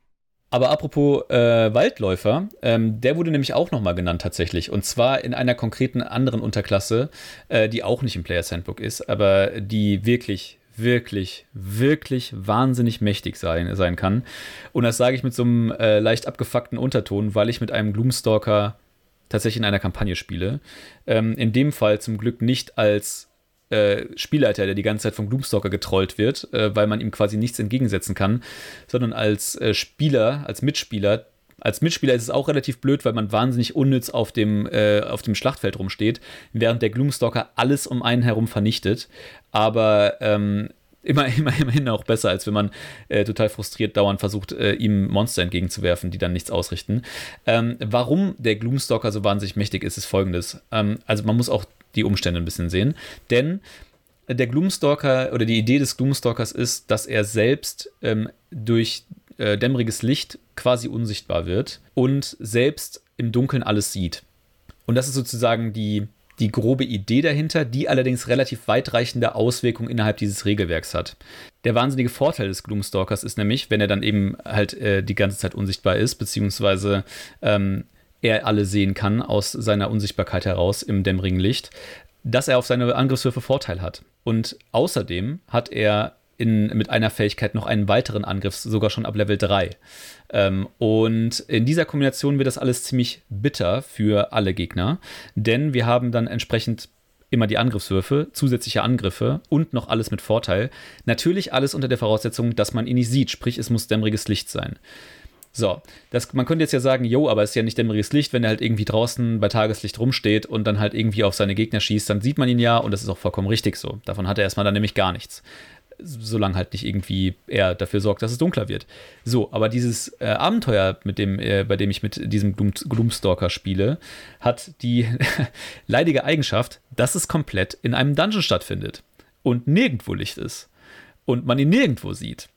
Aber apropos äh, Waldläufer, ähm, der wurde nämlich auch nochmal genannt tatsächlich. Und zwar in einer konkreten anderen Unterklasse, äh, die auch nicht im Players Handbook ist, aber die wirklich, wirklich, wirklich wahnsinnig mächtig sein, sein kann. Und das sage ich mit so einem äh, leicht abgefuckten Unterton, weil ich mit einem Gloomstalker tatsächlich in einer Kampagne spiele. Ähm, in dem Fall zum Glück nicht als äh, Spielleiter, der die ganze Zeit vom Gloomstalker getrollt wird, äh, weil man ihm quasi nichts entgegensetzen kann, sondern als äh, Spieler, als Mitspieler. Als Mitspieler ist es auch relativ blöd, weil man wahnsinnig unnütz auf dem, äh, auf dem Schlachtfeld rumsteht, während der Gloomstalker alles um einen herum vernichtet. Aber ähm, immer, immer, immerhin auch besser, als wenn man äh, total frustriert dauernd versucht, äh, ihm Monster entgegenzuwerfen, die dann nichts ausrichten. Ähm, warum der Gloomstalker so wahnsinnig mächtig ist, ist folgendes. Ähm, also man muss auch die Umstände ein bisschen sehen. Denn der Gloomstalker oder die Idee des Gloomstalkers ist, dass er selbst ähm, durch äh, dämmeriges Licht quasi unsichtbar wird und selbst im Dunkeln alles sieht. Und das ist sozusagen die, die grobe Idee dahinter, die allerdings relativ weitreichende Auswirkungen innerhalb dieses Regelwerks hat. Der wahnsinnige Vorteil des Gloomstalkers ist nämlich, wenn er dann eben halt äh, die ganze Zeit unsichtbar ist, beziehungsweise ähm, er alle sehen kann aus seiner Unsichtbarkeit heraus im dämmerigen Licht, dass er auf seine Angriffswürfe Vorteil hat. Und außerdem hat er in, mit einer Fähigkeit noch einen weiteren Angriff, sogar schon ab Level 3. Ähm, und in dieser Kombination wird das alles ziemlich bitter für alle Gegner, denn wir haben dann entsprechend immer die Angriffswürfe, zusätzliche Angriffe und noch alles mit Vorteil. Natürlich alles unter der Voraussetzung, dass man ihn nicht sieht, sprich es muss dämmeriges Licht sein. So, das, man könnte jetzt ja sagen, jo, aber es ist ja nicht dämmeriges Licht, wenn er halt irgendwie draußen bei Tageslicht rumsteht und dann halt irgendwie auf seine Gegner schießt, dann sieht man ihn ja und das ist auch vollkommen richtig so. Davon hat er erstmal dann nämlich gar nichts. Solange halt nicht irgendwie er dafür sorgt, dass es dunkler wird. So, aber dieses äh, Abenteuer, mit dem, äh, bei dem ich mit diesem Gloom, Gloomstalker spiele, hat die leidige Eigenschaft, dass es komplett in einem Dungeon stattfindet und nirgendwo Licht ist und man ihn nirgendwo sieht.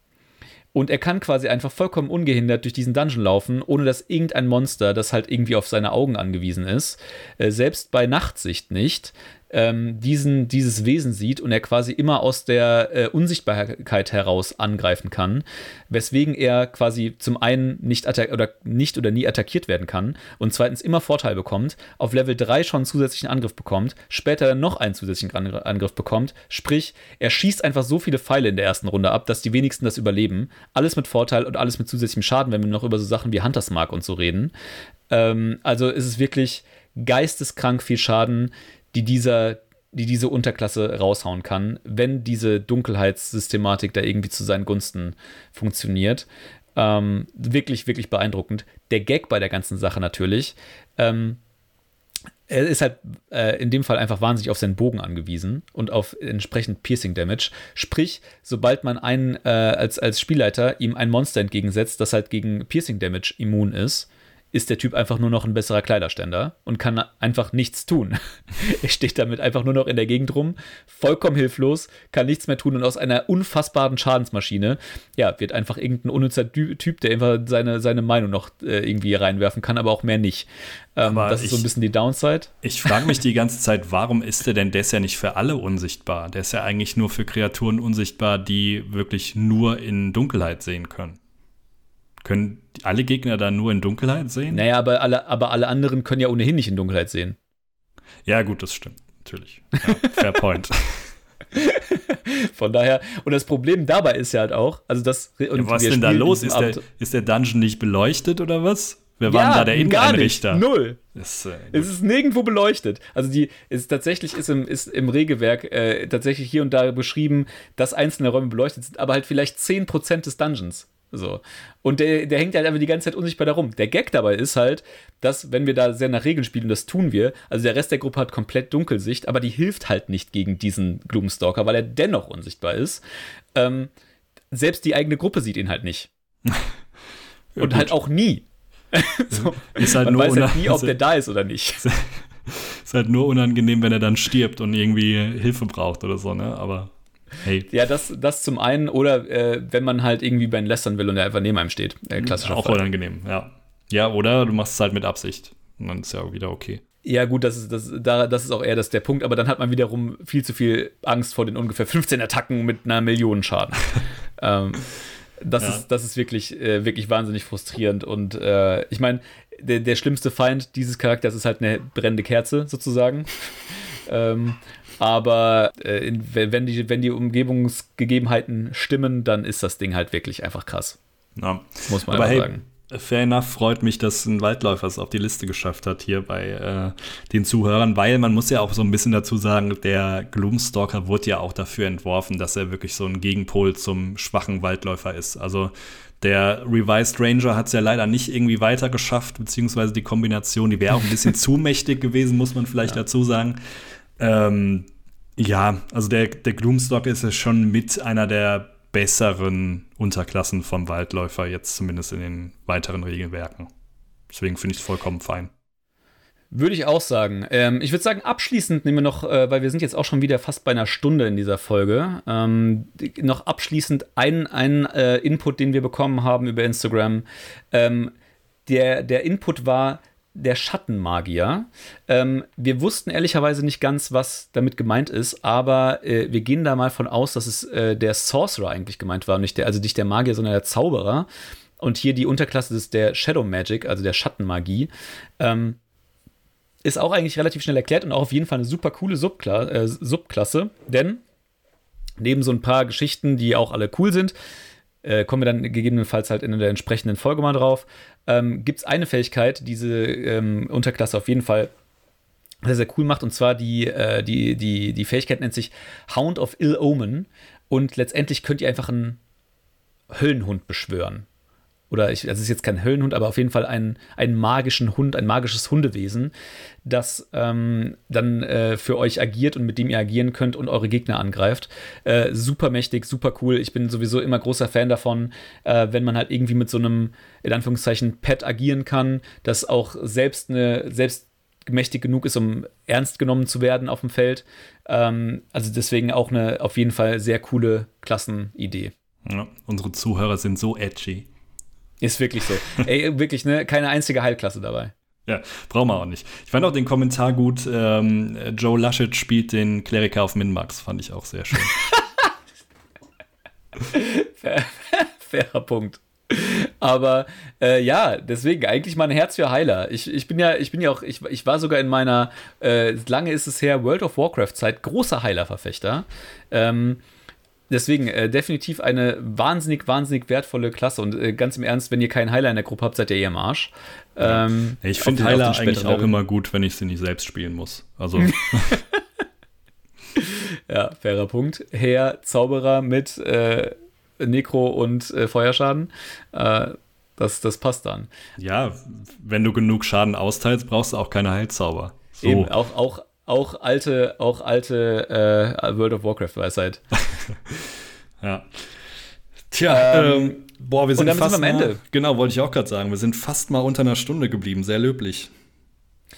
Und er kann quasi einfach vollkommen ungehindert durch diesen Dungeon laufen, ohne dass irgendein Monster, das halt irgendwie auf seine Augen angewiesen ist, äh, selbst bei Nachtsicht nicht, ähm, diesen, dieses Wesen sieht und er quasi immer aus der äh, Unsichtbarkeit heraus angreifen kann, weswegen er quasi zum einen nicht, oder nicht oder nie attackiert werden kann und zweitens immer Vorteil bekommt, auf Level 3 schon einen zusätzlichen Angriff bekommt, später dann noch einen zusätzlichen Angriff bekommt, sprich, er schießt einfach so viele Pfeile in der ersten Runde ab, dass die wenigsten das überleben. Alles mit Vorteil und alles mit zusätzlichem Schaden, wenn wir noch über so Sachen wie Hunters Mark und so reden. Ähm, also ist es wirklich geisteskrank viel Schaden die dieser die diese Unterklasse raushauen kann, wenn diese Dunkelheitssystematik da irgendwie zu seinen Gunsten funktioniert. Ähm, wirklich, wirklich beeindruckend. Der Gag bei der ganzen Sache natürlich. Ähm, er ist halt äh, in dem Fall einfach wahnsinnig auf seinen Bogen angewiesen und auf entsprechend Piercing Damage. Sprich, sobald man einen äh, als, als Spielleiter ihm ein Monster entgegensetzt, das halt gegen Piercing Damage immun ist, ist der Typ einfach nur noch ein besserer Kleiderständer und kann einfach nichts tun. er steht damit einfach nur noch in der Gegend rum, vollkommen hilflos, kann nichts mehr tun und aus einer unfassbaren Schadensmaschine, ja, wird einfach irgendein unnützer Typ, der einfach seine, seine Meinung noch äh, irgendwie reinwerfen kann, aber auch mehr nicht. Ähm, das ist ich, so ein bisschen die Downside. Ich frage mich die ganze Zeit, warum ist der denn, der ist ja nicht für alle unsichtbar. Der ist ja eigentlich nur für Kreaturen unsichtbar, die wirklich nur in Dunkelheit sehen können. Können alle Gegner dann nur in Dunkelheit sehen? Naja, aber alle, aber alle anderen können ja ohnehin nicht in Dunkelheit sehen. Ja, gut, das stimmt. Natürlich. Ja, fair point. Von daher, und das Problem dabei ist ja halt auch, also das. Ja, was ist denn da los? Ist der, ist der Dungeon nicht beleuchtet oder was? Wer war ja, da der Inneneinrichter? Null. Ist, äh, es ist nirgendwo beleuchtet. Also die ist tatsächlich ist im, ist im Regelwerk äh, tatsächlich hier und da beschrieben, dass einzelne Räume beleuchtet sind, aber halt vielleicht 10% des Dungeons. So. Und der, der hängt halt einfach die ganze Zeit unsichtbar da rum. Der Gag dabei ist halt, dass, wenn wir da sehr nach Regeln spielen, das tun wir, also der Rest der Gruppe hat komplett Dunkelsicht, aber die hilft halt nicht gegen diesen Gloomstalker, weil er dennoch unsichtbar ist. Ähm, selbst die eigene Gruppe sieht ihn halt nicht. ja, Und halt auch nie. so. Ist halt Man nur weiß halt nie, ob der da ist oder nicht. ist halt nur unangenehm, wenn er dann stirbt und irgendwie Hilfe braucht oder so, ne? Aber Hey. Ja, das, das zum einen oder äh, wenn man halt irgendwie Ben lästern will und er einfach neben einem steht. Äh, klassischer Auch Fall. unangenehm, ja. Ja, oder du machst es halt mit Absicht. Und dann ist ja wieder okay. Ja, gut, das ist, das, da, das ist auch eher das, der Punkt, aber dann hat man wiederum viel zu viel Angst vor den ungefähr 15 Attacken mit einer Million Schaden. ähm, das, ja. ist, das ist wirklich, äh, wirklich wahnsinnig frustrierend. Und äh, ich meine, der, der schlimmste Feind dieses Charakters ist halt eine brennende Kerze, sozusagen. ähm, aber äh, in, wenn, die, wenn die Umgebungsgegebenheiten stimmen, dann ist das Ding halt wirklich einfach krass. Ja. Muss man aber hey, sagen. Fair enough, freut mich, dass ein Waldläufer es auf die Liste geschafft hat hier bei äh, den Zuhörern, weil man muss ja auch so ein bisschen dazu sagen, der Gloomstalker wurde ja auch dafür entworfen, dass er wirklich so ein Gegenpol zum schwachen Waldläufer ist. Also der Revised Ranger hat es ja leider nicht irgendwie weiter geschafft, beziehungsweise die Kombination, die wäre auch ein bisschen zu mächtig gewesen, muss man vielleicht ja. dazu sagen. Ähm, ja, also der, der Gloomstock ist ja schon mit einer der besseren Unterklassen vom Waldläufer, jetzt zumindest in den weiteren Regelwerken. Deswegen finde ich es vollkommen fein. Würde ich auch sagen. Ähm, ich würde sagen, abschließend nehmen wir noch, äh, weil wir sind jetzt auch schon wieder fast bei einer Stunde in dieser Folge, ähm, noch abschließend einen, äh, Input, den wir bekommen haben über Instagram. Ähm, der, der Input war, der Schattenmagier. Ähm, wir wussten ehrlicherweise nicht ganz, was damit gemeint ist, aber äh, wir gehen da mal von aus, dass es äh, der Sorcerer eigentlich gemeint war, nicht der, also nicht der Magier, sondern der Zauberer. Und hier die Unterklasse ist der Shadow Magic, also der Schattenmagie. Ähm, ist auch eigentlich relativ schnell erklärt und auch auf jeden Fall eine super coole Subkla äh, Subklasse, denn neben so ein paar Geschichten, die auch alle cool sind, äh, kommen wir dann gegebenenfalls halt in der entsprechenden Folge mal drauf, ähm, gibt es eine Fähigkeit, diese ähm, Unterklasse auf jeden Fall sehr, sehr cool macht. Und zwar die, äh, die, die, die Fähigkeit nennt sich Hound of Ill Omen. Und letztendlich könnt ihr einfach einen Höllenhund beschwören. Oder ich, also es ist jetzt kein Höllenhund, aber auf jeden Fall einen, einen magischen Hund, ein magisches Hundewesen, das ähm, dann äh, für euch agiert und mit dem ihr agieren könnt und eure Gegner angreift. Äh, super mächtig, super cool. Ich bin sowieso immer großer Fan davon, äh, wenn man halt irgendwie mit so einem, in Anführungszeichen, Pet agieren kann, das auch selbst eine, selbst mächtig genug ist, um ernst genommen zu werden auf dem Feld. Ähm, also deswegen auch eine auf jeden Fall sehr coole Klassenidee. Ja, unsere Zuhörer sind so edgy. Ist wirklich so. Ey, wirklich, ne? Keine einzige Heilklasse dabei. Ja, brauchen wir auch nicht. Ich fand auch den Kommentar gut, ähm, Joe Laschet spielt den Kleriker auf Minmax, fand ich auch sehr schön. Fair, fairer Punkt. Aber äh, ja, deswegen eigentlich mein Herz für Heiler. Ich, ich bin ja, ich bin ja auch, ich, ich war sogar in meiner, äh, lange ist es her, World of Warcraft-Zeit großer Heilerverfechter. Ähm, deswegen äh, definitiv eine wahnsinnig, wahnsinnig wertvolle Klasse. Und äh, ganz im Ernst, wenn ihr keinen Heiler in der Gruppe habt, seid ihr eher im Arsch. Ähm, ja, ich finde Heiler eigentlich auch immer gut, wenn ich sie nicht selbst spielen muss. Also. ja, fairer Punkt. Herr Zauberer mit äh, Nekro und äh, Feuerschaden. Äh, das, das passt dann. Ja, wenn du genug Schaden austeilst, brauchst du auch keine Heilzauber. So. Eben, auch, auch, auch alte, auch alte äh, World of Warcraft-Weisheit. ja. Tja, ähm, ähm, boah, wir sind fast sind wir am Ende. Mal, genau, wollte ich auch gerade sagen. Wir sind fast mal unter einer Stunde geblieben. Sehr löblich.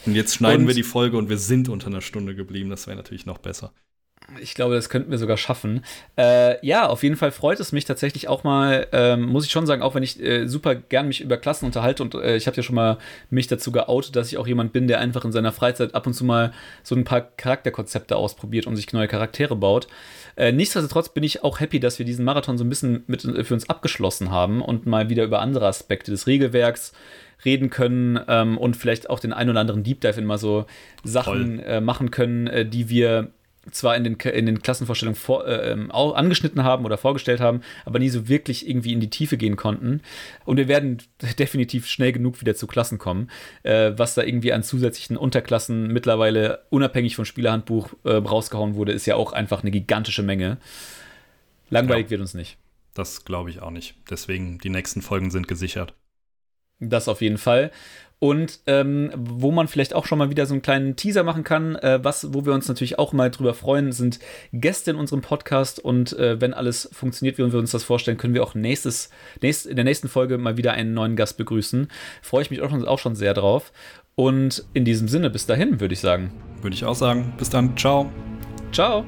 Und jetzt schneiden und, wir die Folge und wir sind unter einer Stunde geblieben. Das wäre natürlich noch besser. Ich glaube, das könnten wir sogar schaffen. Äh, ja, auf jeden Fall freut es mich tatsächlich auch mal, ähm, muss ich schon sagen, auch wenn ich äh, super gern mich über Klassen unterhalte und äh, ich habe ja schon mal mich dazu geoutet, dass ich auch jemand bin, der einfach in seiner Freizeit ab und zu mal so ein paar Charakterkonzepte ausprobiert und sich neue Charaktere baut. Äh, nichtsdestotrotz bin ich auch happy, dass wir diesen Marathon so ein bisschen mit, äh, für uns abgeschlossen haben und mal wieder über andere Aspekte des Regelwerks reden können ähm, und vielleicht auch den ein oder anderen Deep Dive in mal so Sachen äh, machen können, die wir zwar in den, in den Klassenvorstellungen vor, äh, ähm, angeschnitten haben oder vorgestellt haben, aber nie so wirklich irgendwie in die Tiefe gehen konnten. Und wir werden definitiv schnell genug wieder zu Klassen kommen, äh, was da irgendwie an zusätzlichen Unterklassen mittlerweile unabhängig vom Spielerhandbuch äh, rausgehauen wurde, ist ja auch einfach eine gigantische Menge. Langweilig ja, wird uns nicht. Das glaube ich auch nicht. Deswegen, die nächsten Folgen sind gesichert. Das auf jeden Fall. Und ähm, wo man vielleicht auch schon mal wieder so einen kleinen Teaser machen kann, äh, was, wo wir uns natürlich auch mal drüber freuen, sind Gäste in unserem Podcast. Und äh, wenn alles funktioniert, wie wir uns das vorstellen, können wir auch nächstes, nächst, in der nächsten Folge mal wieder einen neuen Gast begrüßen. Freue ich mich auch schon, auch schon sehr drauf. Und in diesem Sinne, bis dahin, würde ich sagen. Würde ich auch sagen. Bis dann. Ciao. Ciao.